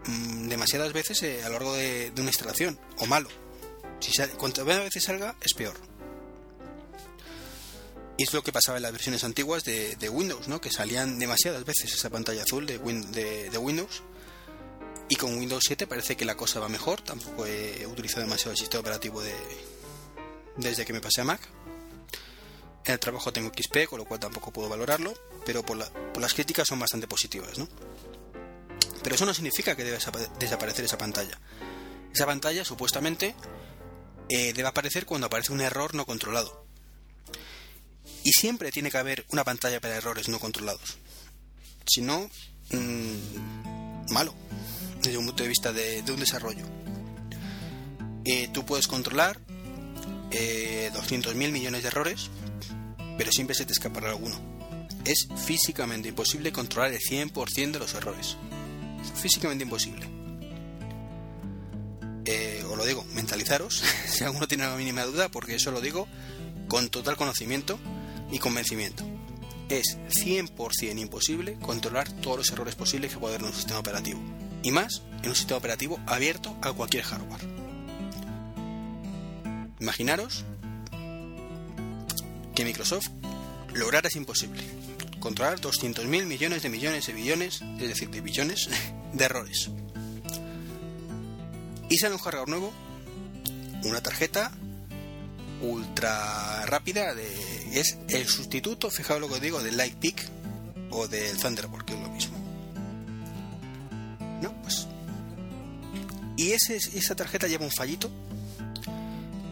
mmm, demasiadas veces eh, a lo largo de, una instalación, o malo. Si sale, cuantas veces salga, es peor. Y es lo que pasaba en las versiones antiguas de, Windows, ¿no? que salían demasiadas veces esa pantalla azul de, Windows. Y con Windows 7 parece que la cosa va mejor. Tampoco he utilizado demasiado el sistema operativo de, desde que me pasé a Mac. En el trabajo tengo XP, con lo cual tampoco puedo valorarlo. Pero por, la, por las críticas son bastante positivas. ¿no? Pero eso no significa que deba desaparecer esa pantalla. Esa pantalla supuestamente eh, debe aparecer cuando aparece un error no controlado y siempre tiene que haber una pantalla para errores no controlados. Si no, mmm, malo, desde un punto de vista de, un desarrollo. Eh, tú puedes controlar eh, 200.000 millones de errores, pero siempre se te escapará alguno. Es físicamente imposible controlar el 100% de los errores. Físicamente imposible. Eh, o lo digo, mentalizaros, si alguno tiene la mínima duda, porque eso lo digo con total conocimiento y convencimiento. Es 100% imposible controlar todos los errores posibles que puede haber en un sistema operativo. Y más en un sistema operativo abierto a cualquier hardware. Imaginaros que Microsoft lograra es imposible. Controlar 200.000 millones de millones de billones, es decir, de billones, de errores. Y sale un hardware nuevo, una tarjeta ultra rápida, de, es el sustituto, fijaos lo que os digo, del Lightpeak o del Thunderbolt, que es lo mismo. No, pues. Y ese, esa tarjeta lleva un fallito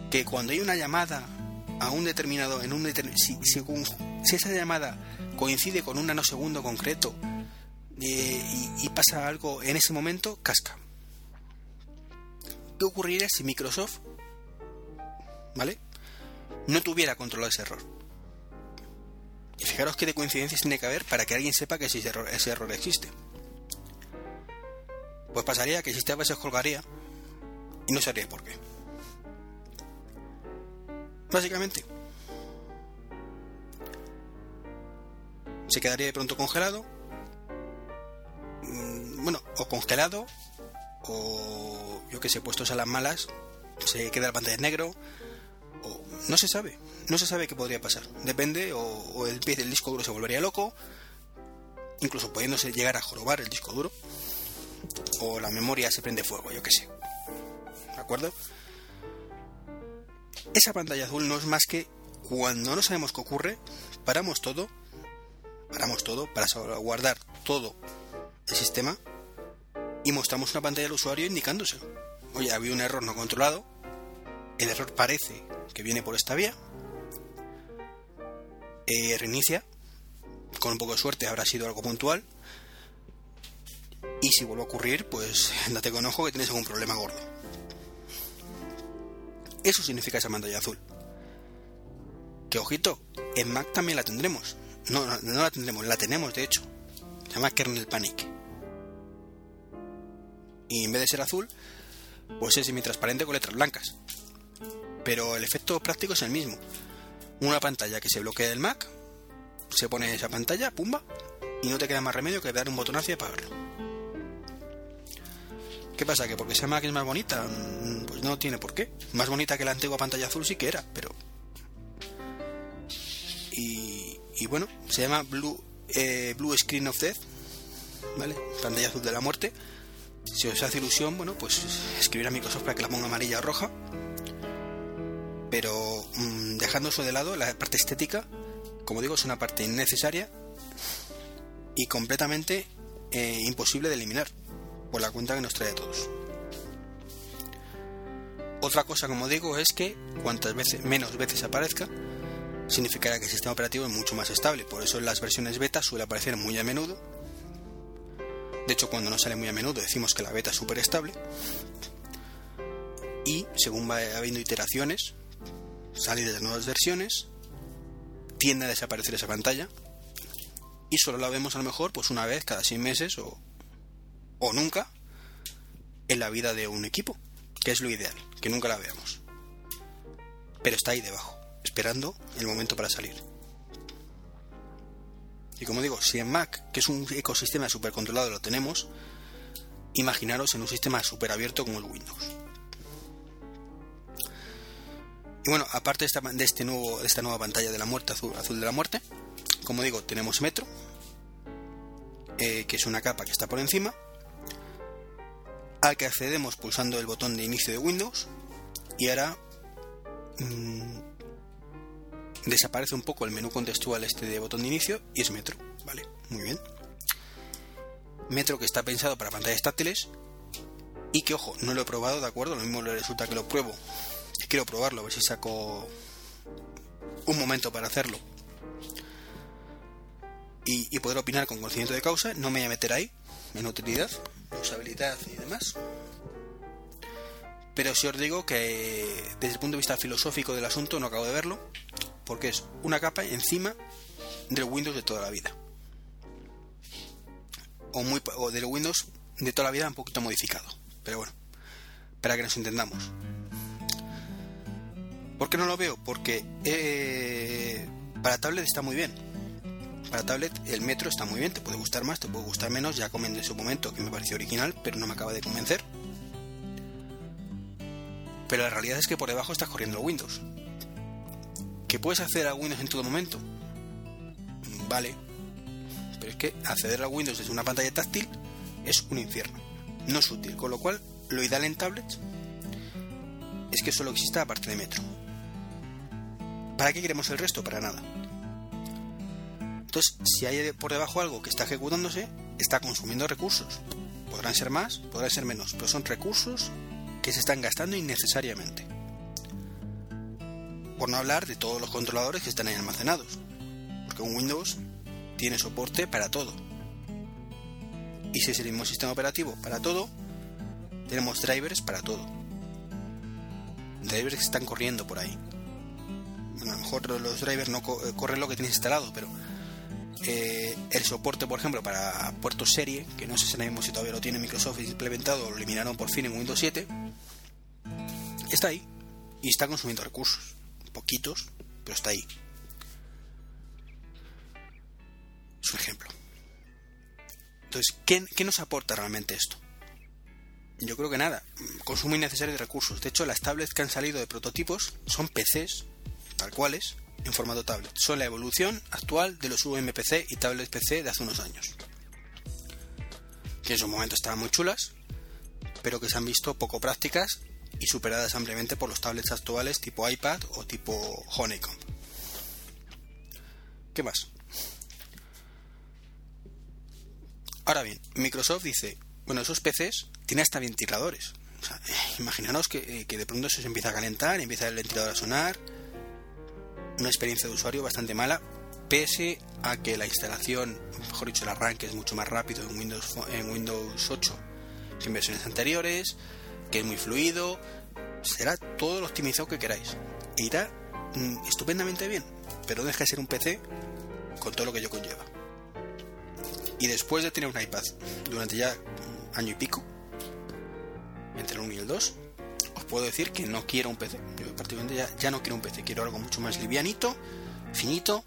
que cuando hay una llamada a un determinado, en un si, si, esa llamada coincide con un nanosegundo concreto eh, y, y, pasa algo en ese momento, casca. ¿Qué ocurriría si Microsoft, ¿vale? No tuviera controlado ese error. Y fijaros qué de coincidencias tiene que haber para que alguien sepa que ese error, ese error existe. Pues pasaría que el sistema se colgaría y no sabría por qué. Básicamente. Se quedaría de pronto congelado. Mm, bueno, o congelado, o yo que sé, puestos a las malas, se queda la pantalla negro, o no se sabe, no se sabe qué podría pasar. Depende, o, o el pie del disco duro se volvería loco, incluso pudiéndose llegar a jorobar el disco duro, o la memoria se prende fuego, yo que sé. ¿De acuerdo? Esa pantalla azul no es más que cuando no sabemos qué ocurre, paramos todo, paramos todo para guardar todo el sistema y mostramos una pantalla al usuario indicándose. Oye, había un error no controlado, el error parece que viene por esta vía, eh, reinicia, con un poco de suerte habrá sido algo puntual, y si vuelve a ocurrir, pues date con ojo que tienes algún problema gordo. Eso significa esa pantalla azul. Que ojito, en Mac también la tendremos. No, no, la tendremos, la tenemos de hecho. Se llama kernel panic. Y en vez de ser azul, pues es semi-transparente con letras blancas. Pero el efecto práctico es el mismo. Una pantalla que se bloquea del Mac, se pone esa pantalla, pumba, y no te queda más remedio que dar un botonazo y apagarlo. ¿Qué pasa? ¿Que porque esa Mac es más bonita? Mm, pues no tiene por qué. Más bonita que la antigua pantalla azul sí que era, pero... Y, bueno, se llama Blue, eh, Blue Screen of Death, ¿vale? Pantalla azul de la muerte. Si os hace ilusión, bueno, pues escribir a Microsoft para que la ponga amarilla o roja. Pero mmm, dejando eso de lado, la parte estética, como digo, es una parte innecesaria y completamente eh, imposible de eliminar por la cuenta que nos trae a todos. Otra cosa, como digo, es que cuantas veces menos veces aparezca, significará que el sistema operativo es mucho más estable. Por eso en las versiones beta suele aparecer muy a menudo. De hecho, cuando no sale muy a menudo decimos que la beta es súper estable. Y según va habiendo iteraciones, sale de las nuevas versiones, tiende a desaparecer esa pantalla. Y solo la vemos a lo mejor pues una vez cada seis meses o o nunca en la vida de un equipo, que es lo ideal, que nunca la veamos. Pero está ahí debajo, esperando el momento para salir. Y como digo, si en Mac, que es un ecosistema súper controlado, lo tenemos, imaginaros en un sistema súper abierto como el Windows. Y bueno, aparte de esta, de este nuevo, de esta nueva pantalla de la muerte, azul, azul de la muerte, como digo, tenemos Metro, eh, que es una capa que está por encima, al que accedemos pulsando el botón de inicio de Windows y ahora mmm, desaparece un poco el menú contextual este de botón de inicio y es Metro, vale, muy bien. Metro que está pensado para pantallas táctiles y que ojo, no lo he probado, de acuerdo, lo mismo resulta que lo pruebo quiero probarlo, a ver si saco un momento para hacerlo y, y poder opinar con conocimiento de causa, no me voy a meter ahí en utilidad, usabilidad y demás. Pero si os digo que desde el punto de vista filosófico del asunto no acabo de verlo, porque es una capa encima del Windows de toda la vida. O, muy, o del Windows de toda la vida un poquito modificado. Pero bueno, para que nos entendamos. ¿Por qué no lo veo? Porque eh, para tablet está muy bien. Para tablet el metro está muy bien, te puede gustar más, te puede gustar menos, ya comenté en su momento que me pareció original, pero no me acaba de convencer. Pero la realidad es que por debajo estás corriendo Windows. ¿Que puedes acceder a Windows en todo momento? Vale. Pero es que acceder a Windows desde una pantalla táctil es un infierno. No es útil, con lo cual lo ideal en tablets es que solo exista aparte de Metro. ¿Para qué queremos el resto? Para nada. Entonces, si hay por debajo algo que está ejecutándose, está consumiendo recursos. Podrán ser más, podrán ser menos, pero son recursos que se están gastando innecesariamente. Por no hablar de todos los controladores que están ahí almacenados. Porque un Windows tiene soporte para todo. Y si es el mismo sistema operativo para todo, tenemos drivers para todo. Drivers que están corriendo por ahí. Bueno, a lo mejor los drivers no eh, corren lo que tienes instalado, pero eh, el soporte, por ejemplo, para puertos serie, que no sé si si todavía lo tiene Microsoft implementado o lo eliminaron por fin en Windows 7, está ahí y está consumiendo recursos. Poquitos, pero está ahí. Es un ejemplo. Entonces, ¿qué, ¿qué, nos aporta realmente esto? Yo creo que nada, consumo innecesario de recursos. De hecho, las tablets que han salido de prototipos son PCs, tal cuales, en formato tablet. Son la evolución actual de los UMPC y tablets PC de hace unos años. Que en su momento estaban muy chulas, pero que se han visto poco prácticas y superadas ampliamente por los tablets actuales tipo iPad o tipo Honeycomb. ¿Qué más? Ahora bien, Microsoft dice, bueno, esos PCs tienen hasta ventiladores. imaginaros que, que, de pronto se empieza a calentar, empieza el ventilador a sonar. Una experiencia de usuario bastante mala, pese a que la instalación, mejor dicho, el arranque es mucho más rápido en Windows, en Windows 8 que en versiones anteriores que es muy fluido, será todo lo optimizado que queráis. Irá mm, estupendamente bien, pero deja de ser un PC con todo lo que yo conlleva. Y después de tener un iPad durante ya año y pico, entre el 1 y el 2, os puedo decir que no quiero un PC. Yo prácticamente ya, ya no quiero un PC, quiero algo mucho más livianito, finito,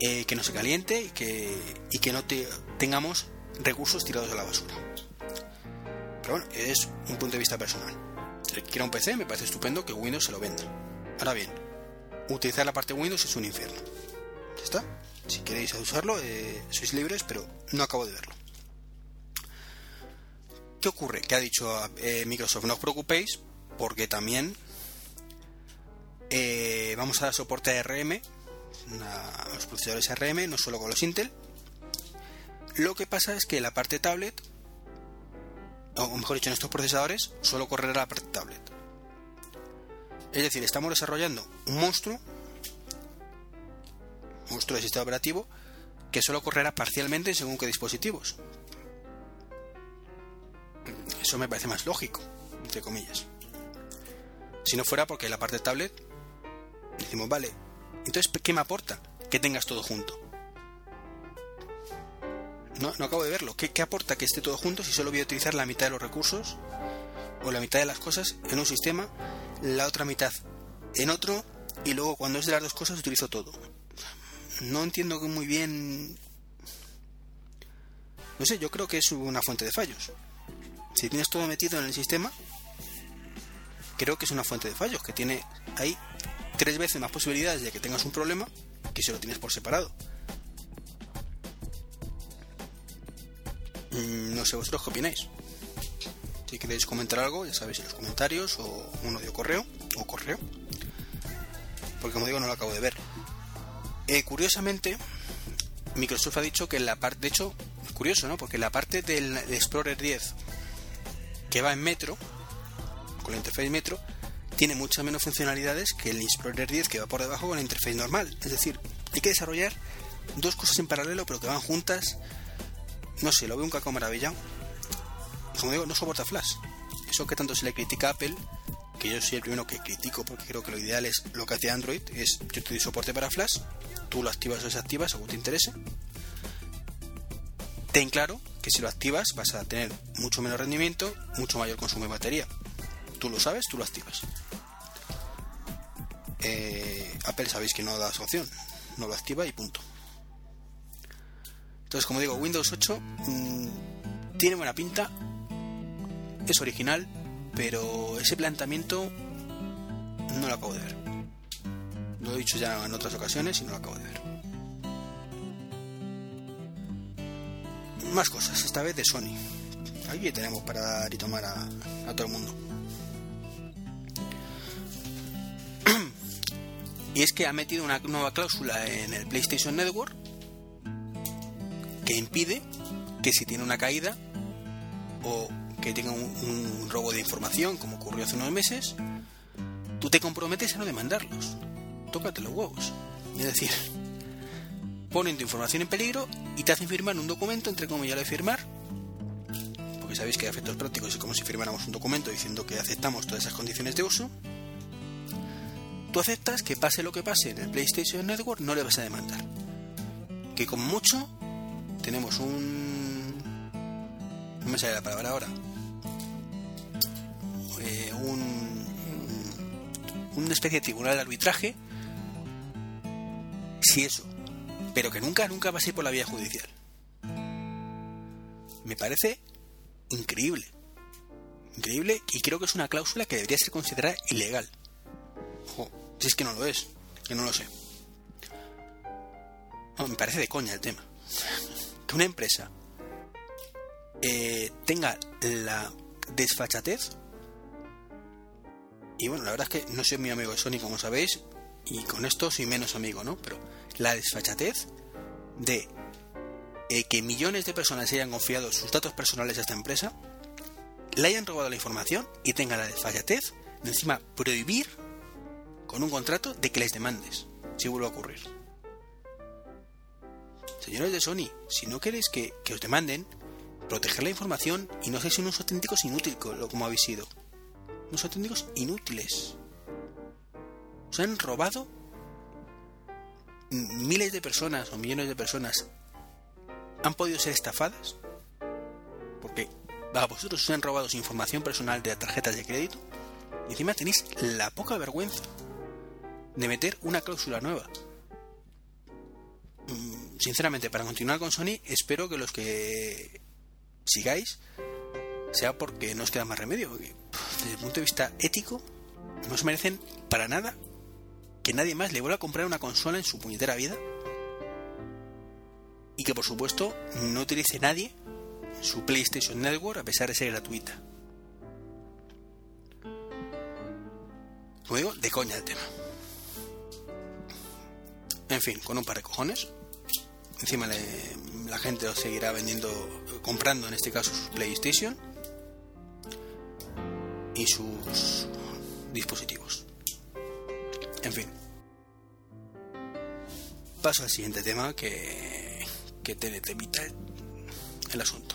eh, que no se caliente y que, y que no te, tengamos recursos tirados a la basura. Pero bueno, es un punto de vista personal. Si quiero un PC, me parece estupendo que Windows se lo venda. Ahora bien, utilizar la parte Windows es un infierno. ¿Ya está? Si queréis usarlo, eh, sois libres, pero no acabo de verlo. ¿Qué ocurre? Que ha dicho eh, Microsoft, no os preocupéis, porque también eh, vamos a dar soporte a ARM, a los procesadores ARM, no solo con los Intel. Lo que pasa es que la parte tablet o mejor dicho, en estos procesadores solo correrá la parte tablet. Es decir, estamos desarrollando un monstruo, monstruo de sistema operativo, que solo correrá parcialmente según qué dispositivos. Eso me parece más lógico, entre comillas. Si no fuera porque la parte tablet, decimos, vale, entonces, ¿qué me aporta? Que tengas todo junto. No, no acabo de verlo. ¿Qué, aporta que esté todo junto si solo voy a utilizar la mitad de los recursos o la mitad de las cosas en un sistema, la otra mitad en otro y luego cuando es de las dos cosas utilizo todo? No entiendo muy bien... No sé, yo creo que es una fuente de fallos. Si tienes todo metido en el sistema, creo que es una fuente de fallos, que tiene ahí tres veces más posibilidades de que tengas un problema que si lo tienes por separado. Mm, no sé vosotros qué opináis. Si queréis comentar algo, ya sabéis en los comentarios o un audio correo o correo. Porque como digo, no lo acabo de ver. Eh, curiosamente, Microsoft ha dicho que en la parte, de hecho, curioso, ¿no? Porque la parte del Explorer 10 que va en Metro, con la interfaz Metro, tiene muchas menos funcionalidades que el Explorer 10 que va por debajo con la interfaz normal. Es decir, hay que desarrollar dos cosas en paralelo pero que van juntas no sé, lo veo un caco maravillado. Como digo, no soporta Flash. Eso que tanto se le critica a Apple, que yo soy el primero que critico porque creo que lo ideal es lo que hace Android, es yo te doy soporte para Flash, tú lo activas o desactivas según te interese. Ten claro que si lo activas vas a tener mucho menos rendimiento, mucho mayor consumo de batería. Tú lo sabes, tú lo activas. Eh, Apple sabéis que no da esa opción, no lo activa y punto. Entonces, como digo, Windows 8 mm, tiene buena pinta, es original, pero ese planteamiento no lo acabo de ver. Lo he dicho ya en otras ocasiones y no lo acabo de ver. Más cosas, esta vez de Sony. Aquí tenemos para dar y tomar a todo el mundo. Y es que ha metido una nueva cláusula en el PlayStation Network que impide que si tiene una caída o que tenga un, robo de información, como ocurrió hace unos meses, tú te comprometes a no demandarlos. Tócate los huevos. Es decir, ponen tu información en peligro y te hacen firmar un documento, entre comillas, de firmar, porque sabéis que a efectos prácticos es como si firmáramos un documento diciendo que aceptamos todas esas condiciones de uso. Tú aceptas que pase lo que pase en el PlayStation Network, no le vas a demandar. Que con mucho tenemos un. No me sale la palabra ahora. Eh, un. Una especie de tribunal de arbitraje. Si eso. Pero que nunca, nunca va a ir por la vía judicial. Me parece increíble. Increíble y creo que es una cláusula que debería ser considerada ilegal. Jo, si es que no lo es, que no lo sé. Me parece de coña el tema. Que una empresa eh, tenga la desfachatez. Y bueno, la verdad es que no soy muy amigo de Sony, como sabéis, y con esto soy menos amigo, ¿no? Pero la desfachatez de eh, que millones de personas hayan confiado sus datos personales a esta empresa, le hayan robado la información y tenga la desfachatez de encima prohibir con un contrato de que les demandes, si vuelve a ocurrir. Señores de Sony, si no queréis que, que os demanden, proteger la información y no seáis unos auténticos inútiles como habéis sido. Unos auténticos inútiles. Os han robado miles de personas o millones de personas han podido ser estafadas porque a vosotros os han robado su información personal de tarjetas de crédito y encima tenéis la poca vergüenza de meter una cláusula nueva. Mm, Sinceramente, para continuar con Sony, espero que los que sigáis sea porque no os queda más remedio. Desde el punto de vista ético, no se merecen para nada que nadie más le vuelva a comprar una consola en su puñetera vida. Y que por supuesto no utilice nadie su PlayStation Network a pesar de ser gratuita. Digo, de coña el tema. En fin, con un par de cojones. Encima la gente os seguirá vendiendo, comprando en este caso sus PlayStation y sus dispositivos. En fin. Paso al siguiente tema que, que te, evita el, asunto.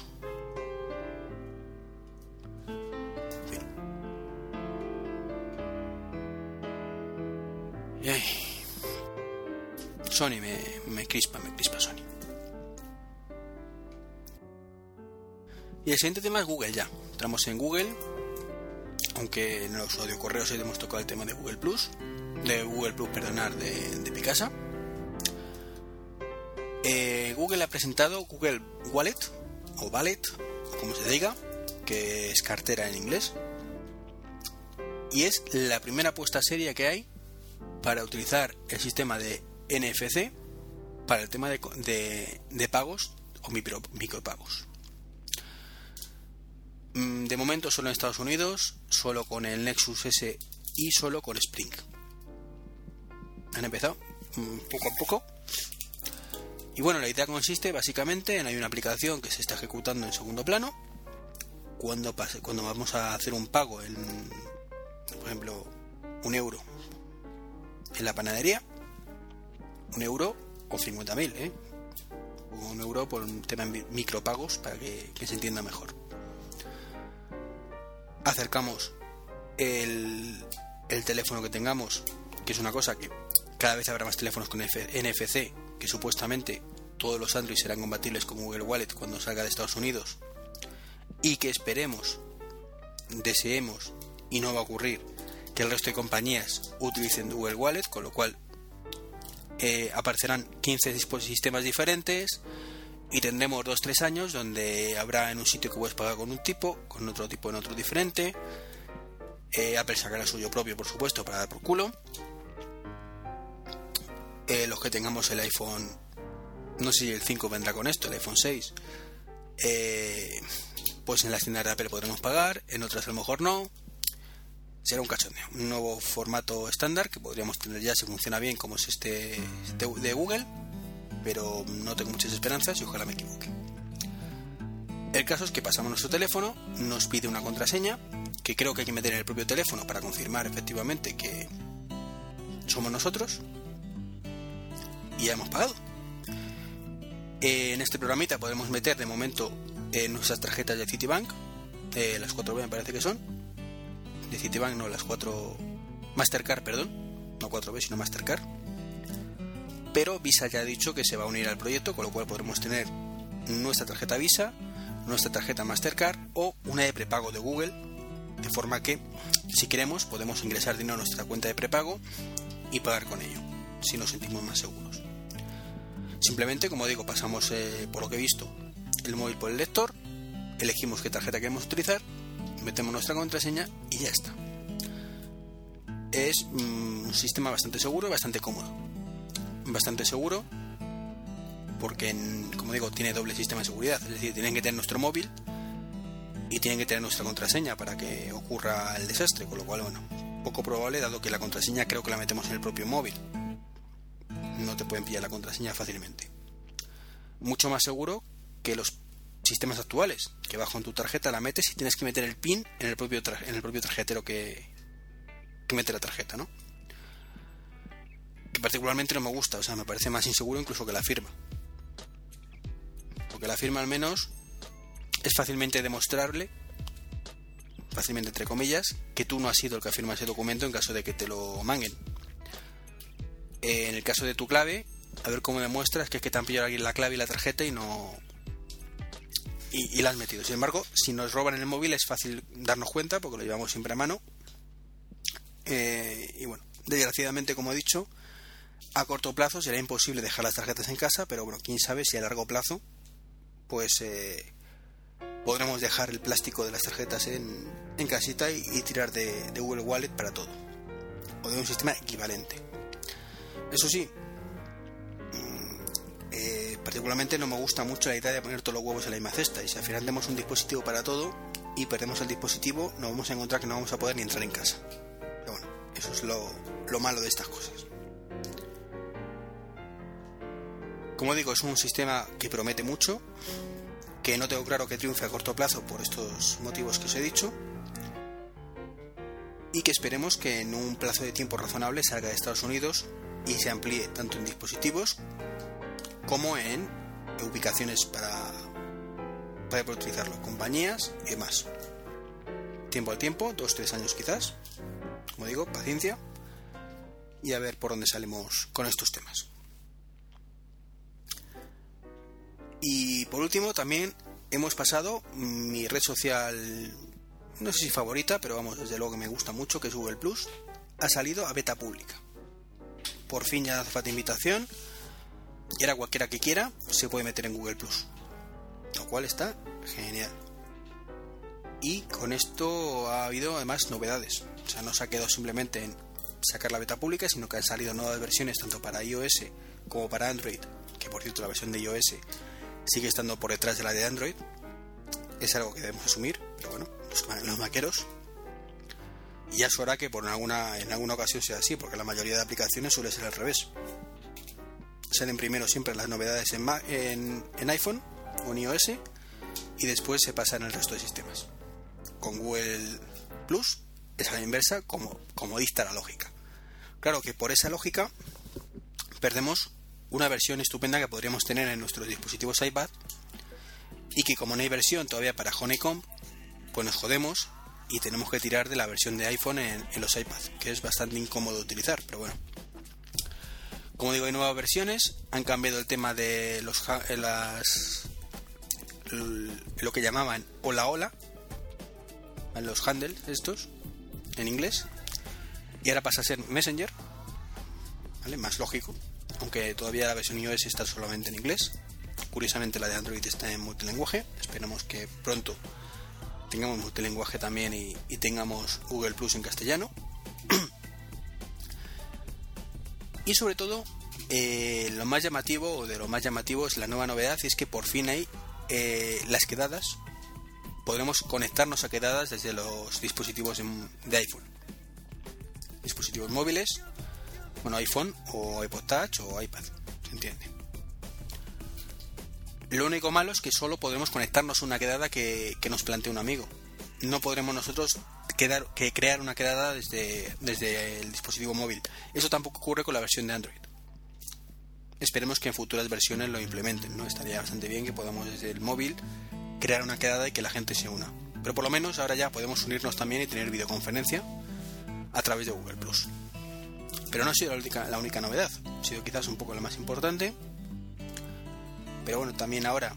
En Sony me, me crispa, me crispa Sony. Y el siguiente tema es Google ya. Entramos en Google, aunque en los audio correos hoy hemos tocado el tema de Google Plus, de Google Plus, perdonar, de, de Picasa. Eh, Google ha presentado Google Wallet, o Wallet, como se diga, que es cartera en inglés. Y es la primera apuesta seria que hay para utilizar el sistema de NFC para el tema de, de, de pagos o micro, micropagos. Mm, De momento solo en Estados Unidos, solo con el Nexus S y solo con Spring. Han empezado mm, poco a poco. Y bueno, la idea consiste básicamente en hay una aplicación que se está ejecutando en segundo plano. Cuando, pase, cuando vamos a hacer un pago en, por ejemplo, un euro en la panadería, un euro o 50.000, ¿eh? Un euro por un tema de micropagos para que, que se entienda mejor acercamos el, el, teléfono que tengamos, que es una cosa que cada vez habrá más teléfonos con NFC, que supuestamente todos los Android serán compatibles con Google Wallet cuando salga de Estados Unidos, y que esperemos, deseemos y no va a ocurrir que el resto de compañías utilicen Google Wallet, con lo cual eh, aparecerán 15 sistemas diferentes y tendremos 2-3 años donde habrá en un sitio que puedes pagar con un tipo, con otro tipo en otro diferente. Eh, Apple sacará suyo propio, por supuesto, para dar por culo. Eh, los que tengamos el iPhone, no sé si el 5 vendrá con esto, el iPhone 6, pues en las tiendas de Apple podremos pagar, en otras a lo mejor no será un cachondeo, un nuevo formato estándar que podríamos tener ya si funciona bien como es este de, Google, pero no tengo muchas esperanzas y ojalá me equivoque. El caso es que pasamos nuestro teléfono, nos pide una contraseña, que creo que hay que meter en el propio teléfono para confirmar efectivamente que somos nosotros, y ya hemos pagado. En este programita podemos meter de momento en nuestras tarjetas de Citibank, eh, las 4B me parece que son, de Citibank, no, las cuatro Mastercard, perdón, no 4B, sino Mastercard. Pero Visa ya ha dicho que se va a unir al proyecto, con lo cual podremos tener nuestra tarjeta Visa, nuestra tarjeta Mastercard o una de prepago de Google, de forma que, si queremos, podemos ingresar dinero a nuestra cuenta de prepago y pagar con ello, si nos sentimos más seguros. Simplemente, como digo, pasamos, eh, por lo que he visto, el móvil por el lector, elegimos qué tarjeta queremos utilizar metemos nuestra contraseña y ya está. Es mm, un sistema bastante seguro y bastante cómodo. Bastante seguro porque, como digo, tiene doble sistema de seguridad. Es decir, tienen que tener nuestro móvil y tienen que tener nuestra contraseña para que ocurra el desastre. Con lo cual, bueno, poco probable dado que la contraseña creo que la metemos en el propio móvil. No te pueden pillar la contraseña fácilmente. Mucho más seguro que los sistemas actuales, que bajo en tu tarjeta la metes y tienes que meter el PIN en el propio, en el propio tarjetero que, mete la tarjeta, ¿no? Que particularmente no me gusta, o sea, me parece más inseguro incluso que la firma. Porque la firma al menos es fácilmente demostrable, fácilmente entre comillas, que tú no has sido el que ha firmado ese documento en caso de que te lo manguen. En el caso de tu clave, a ver cómo demuestras que es que te han pillado alguien la clave y la tarjeta y no, y, la has metido. Sin embargo, si nos roban en el móvil es fácil darnos cuenta porque lo llevamos siempre a mano. Eh, y bueno, desgraciadamente, como he dicho, a corto plazo será imposible dejar las tarjetas en casa, pero bueno, quién sabe si a largo plazo, pues eh, podremos dejar el plástico de las tarjetas en, en casita y, tirar de, Google Wallet para todo. O de un sistema equivalente. Eso sí, particularmente no me gusta mucho la idea de poner todos los huevos en la misma cesta y si al final tenemos un dispositivo para todo y perdemos el dispositivo nos vamos a encontrar que no vamos a poder ni entrar en casa. Pero bueno, eso es lo, lo malo de estas cosas. Como digo, es un sistema que promete mucho, que no tengo claro que triunfe a corto plazo por estos motivos que os he dicho, y que esperemos que en un plazo de tiempo razonable salga de Estados Unidos y se amplíe tanto en dispositivos como en ubicaciones para, poder utilizarlo, compañías y demás. Tiempo al tiempo, dos, tres años quizás. Como digo, paciencia y a ver por dónde salimos con estos temas. Y por último, también hemos pasado mi red social, no sé si favorita, pero vamos, desde luego que me gusta mucho, que es Google Plus, ha salido a beta pública. Por fin ya hace falta invitación y ahora cualquiera que quiera se puede meter en Google Plus. Lo cual está genial. Y con esto ha habido además novedades. O sea, no se ha quedado simplemente en sacar la beta pública, sino que han salido nuevas versiones tanto para iOS como para Android. Que por cierto, la versión de iOS sigue estando por detrás de la de Android. Es algo que debemos asumir, pero bueno, los, maqueros. Y ya es hora que por alguna, en alguna ocasión sea así, porque la mayoría de aplicaciones suele ser al revés salen primero siempre las novedades en, iPhone o en iOS y después se pasan el resto de sistemas. Con Google Plus es a la inversa como, como dicta la lógica. Claro que por esa lógica perdemos una versión estupenda que podríamos tener en nuestros dispositivos iPad y que como no hay versión todavía para Honeycomb, pues nos jodemos y tenemos que tirar de la versión de iPhone en, los iPads, que es bastante incómodo utilizar, pero bueno, como digo, hay nuevas versiones, han cambiado el tema de los eh, las lo que llamaban hola hola, los handles estos, en inglés y ahora pasa a ser Messenger, ¿vale? Más lógico, aunque todavía la versión iOS está solamente en inglés. Curiosamente la de Android está en multilingüe. Esperamos que pronto tengamos multilingüe también y, tengamos Google Plus en castellano. Y sobre todo, eh, lo más llamativo, o de lo más llamativo, es la nueva novedad, es que por fin hay eh, las quedadas. Podremos conectarnos a quedadas desde los dispositivos de iPhone. Dispositivos móviles, bueno, iPhone o iPod Touch o iPad, ¿se entiende? Lo único malo es que solo podremos conectarnos a una quedada que, nos plantee un amigo. No podremos nosotros que crear una quedada desde, desde el dispositivo móvil. Eso tampoco ocurre con la versión de Android. Esperemos que en futuras versiones lo implementen, ¿no? Estaría bastante bien que podamos desde el móvil crear una quedada y que la gente se una. Pero por lo menos ahora ya podemos unirnos también y tener videoconferencia a través de Google Plus. Pero no ha sido la única, la única novedad, ha sido quizás un poco la más importante pero bueno, también ahora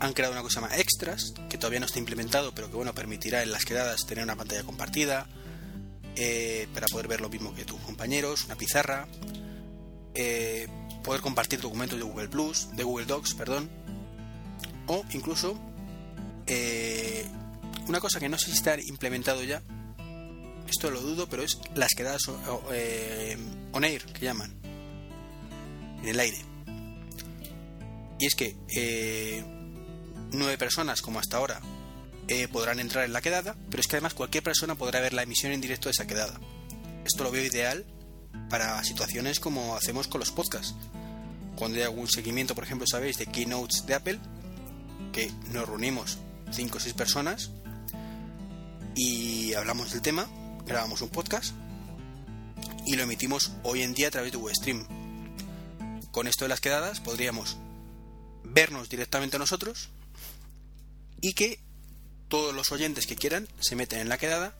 han creado una cosa más extras, que todavía no está implementado, pero que bueno, permitirá en las quedadas tener una pantalla compartida, eh, para poder ver lo mismo que tus compañeros, una pizarra, eh, poder compartir documentos de Google Plus, de Google Docs, perdón, o incluso eh, una cosa que no sé si está implementado ya, esto lo dudo, pero es las quedadas on air, que llaman, en el aire. Y es que nueve personas, como hasta ahora, eh, podrán entrar en la quedada, pero es que además cualquier persona podrá ver la emisión en directo de esa quedada. Esto lo veo ideal para situaciones como hacemos con los podcasts. Cuando hay algún seguimiento, por ejemplo, sabéis, de keynotes de Apple, que nos reunimos cinco o seis personas y hablamos del tema, grabamos un podcast y lo emitimos hoy en día a través de WebStream. Con esto de las quedadas podríamos vernos directamente nosotros y que todos los oyentes que quieran se meten en la quedada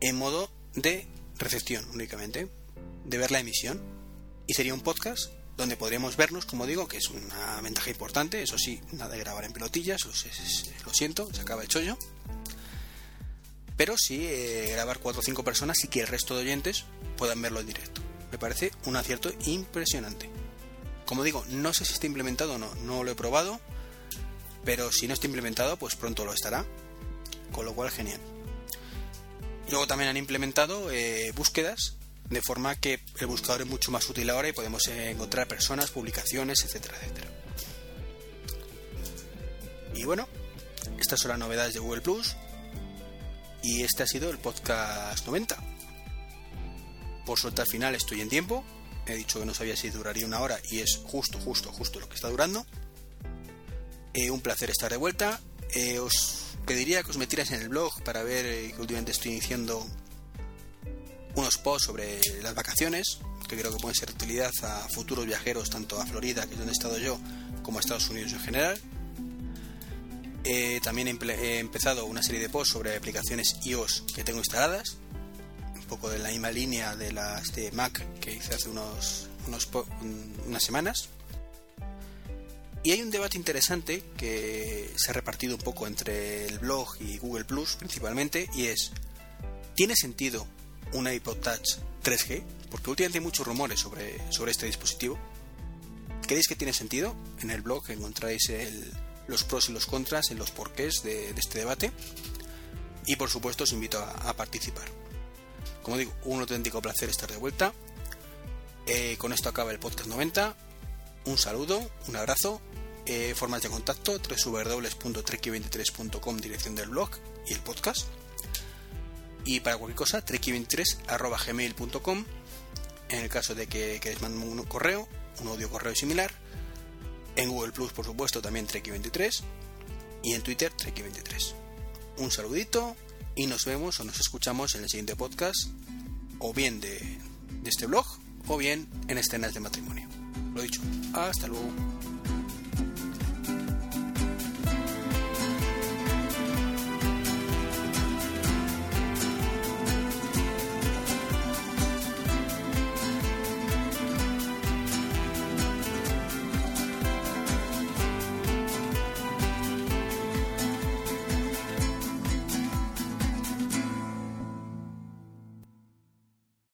en modo de recepción únicamente, de ver la emisión. Y sería un podcast donde podríamos vernos, como digo, que es una ventaja importante, eso sí, nada de grabar en pelotillas, lo, siento, se acaba el chollo. Pero sí eh, grabar cuatro o cinco personas y que el resto de oyentes puedan verlo en directo. Me parece un acierto impresionante. Como digo, no sé si está implementado o no, no lo he probado, pero si no está implementado, pues pronto lo estará, con lo cual genial. Luego también han implementado eh, búsquedas, de forma que el buscador es mucho más útil ahora y podemos encontrar personas, publicaciones, etcétera, etcétera. Y bueno, estas son las novedades de Google Plus y este ha sido el podcast 90. Por suerte al final estoy en tiempo, he dicho que no sabía si duraría una hora y es justo, justo, justo lo que está durando. Eh, un placer estar de vuelta. Eh, os pediría que os metierais en el blog para ver eh, que últimamente estoy iniciando unos posts sobre las vacaciones, que creo que pueden ser de utilidad a futuros viajeros, tanto a Florida, que es donde he estado yo, como a Estados Unidos en general. también he, empezado una serie de posts sobre aplicaciones iOS que tengo instaladas un poco de la misma línea de las de Mac que hice hace unos, unas semanas. Y hay un debate interesante que se ha repartido un poco entre el blog y Google Plus principalmente, y es, ¿tiene sentido un iPod Touch 3G? Porque últimamente hay muchos rumores sobre, sobre este dispositivo. ¿Creéis que tiene sentido? En el blog encontráis los pros y los contras en los porqués de, este debate. Y por supuesto os invito a participar. Como digo, un auténtico placer estar de vuelta. Eh, con esto acaba el podcast 90. Un saludo, un abrazo. Eh, formas de contacto: www.treki23.com, dirección del blog y el podcast. Y para cualquier cosa, treki23.gmail.com. En el caso de que queréis mandar un correo, un audio correo similar. En Google Plus, por supuesto, también Treki23. Y en Twitter, Treki23. Un saludito y nos vemos o nos escuchamos en el siguiente podcast, o bien de, este blog, o bien en escenas de matrimonio. Lo dicho, hasta luego.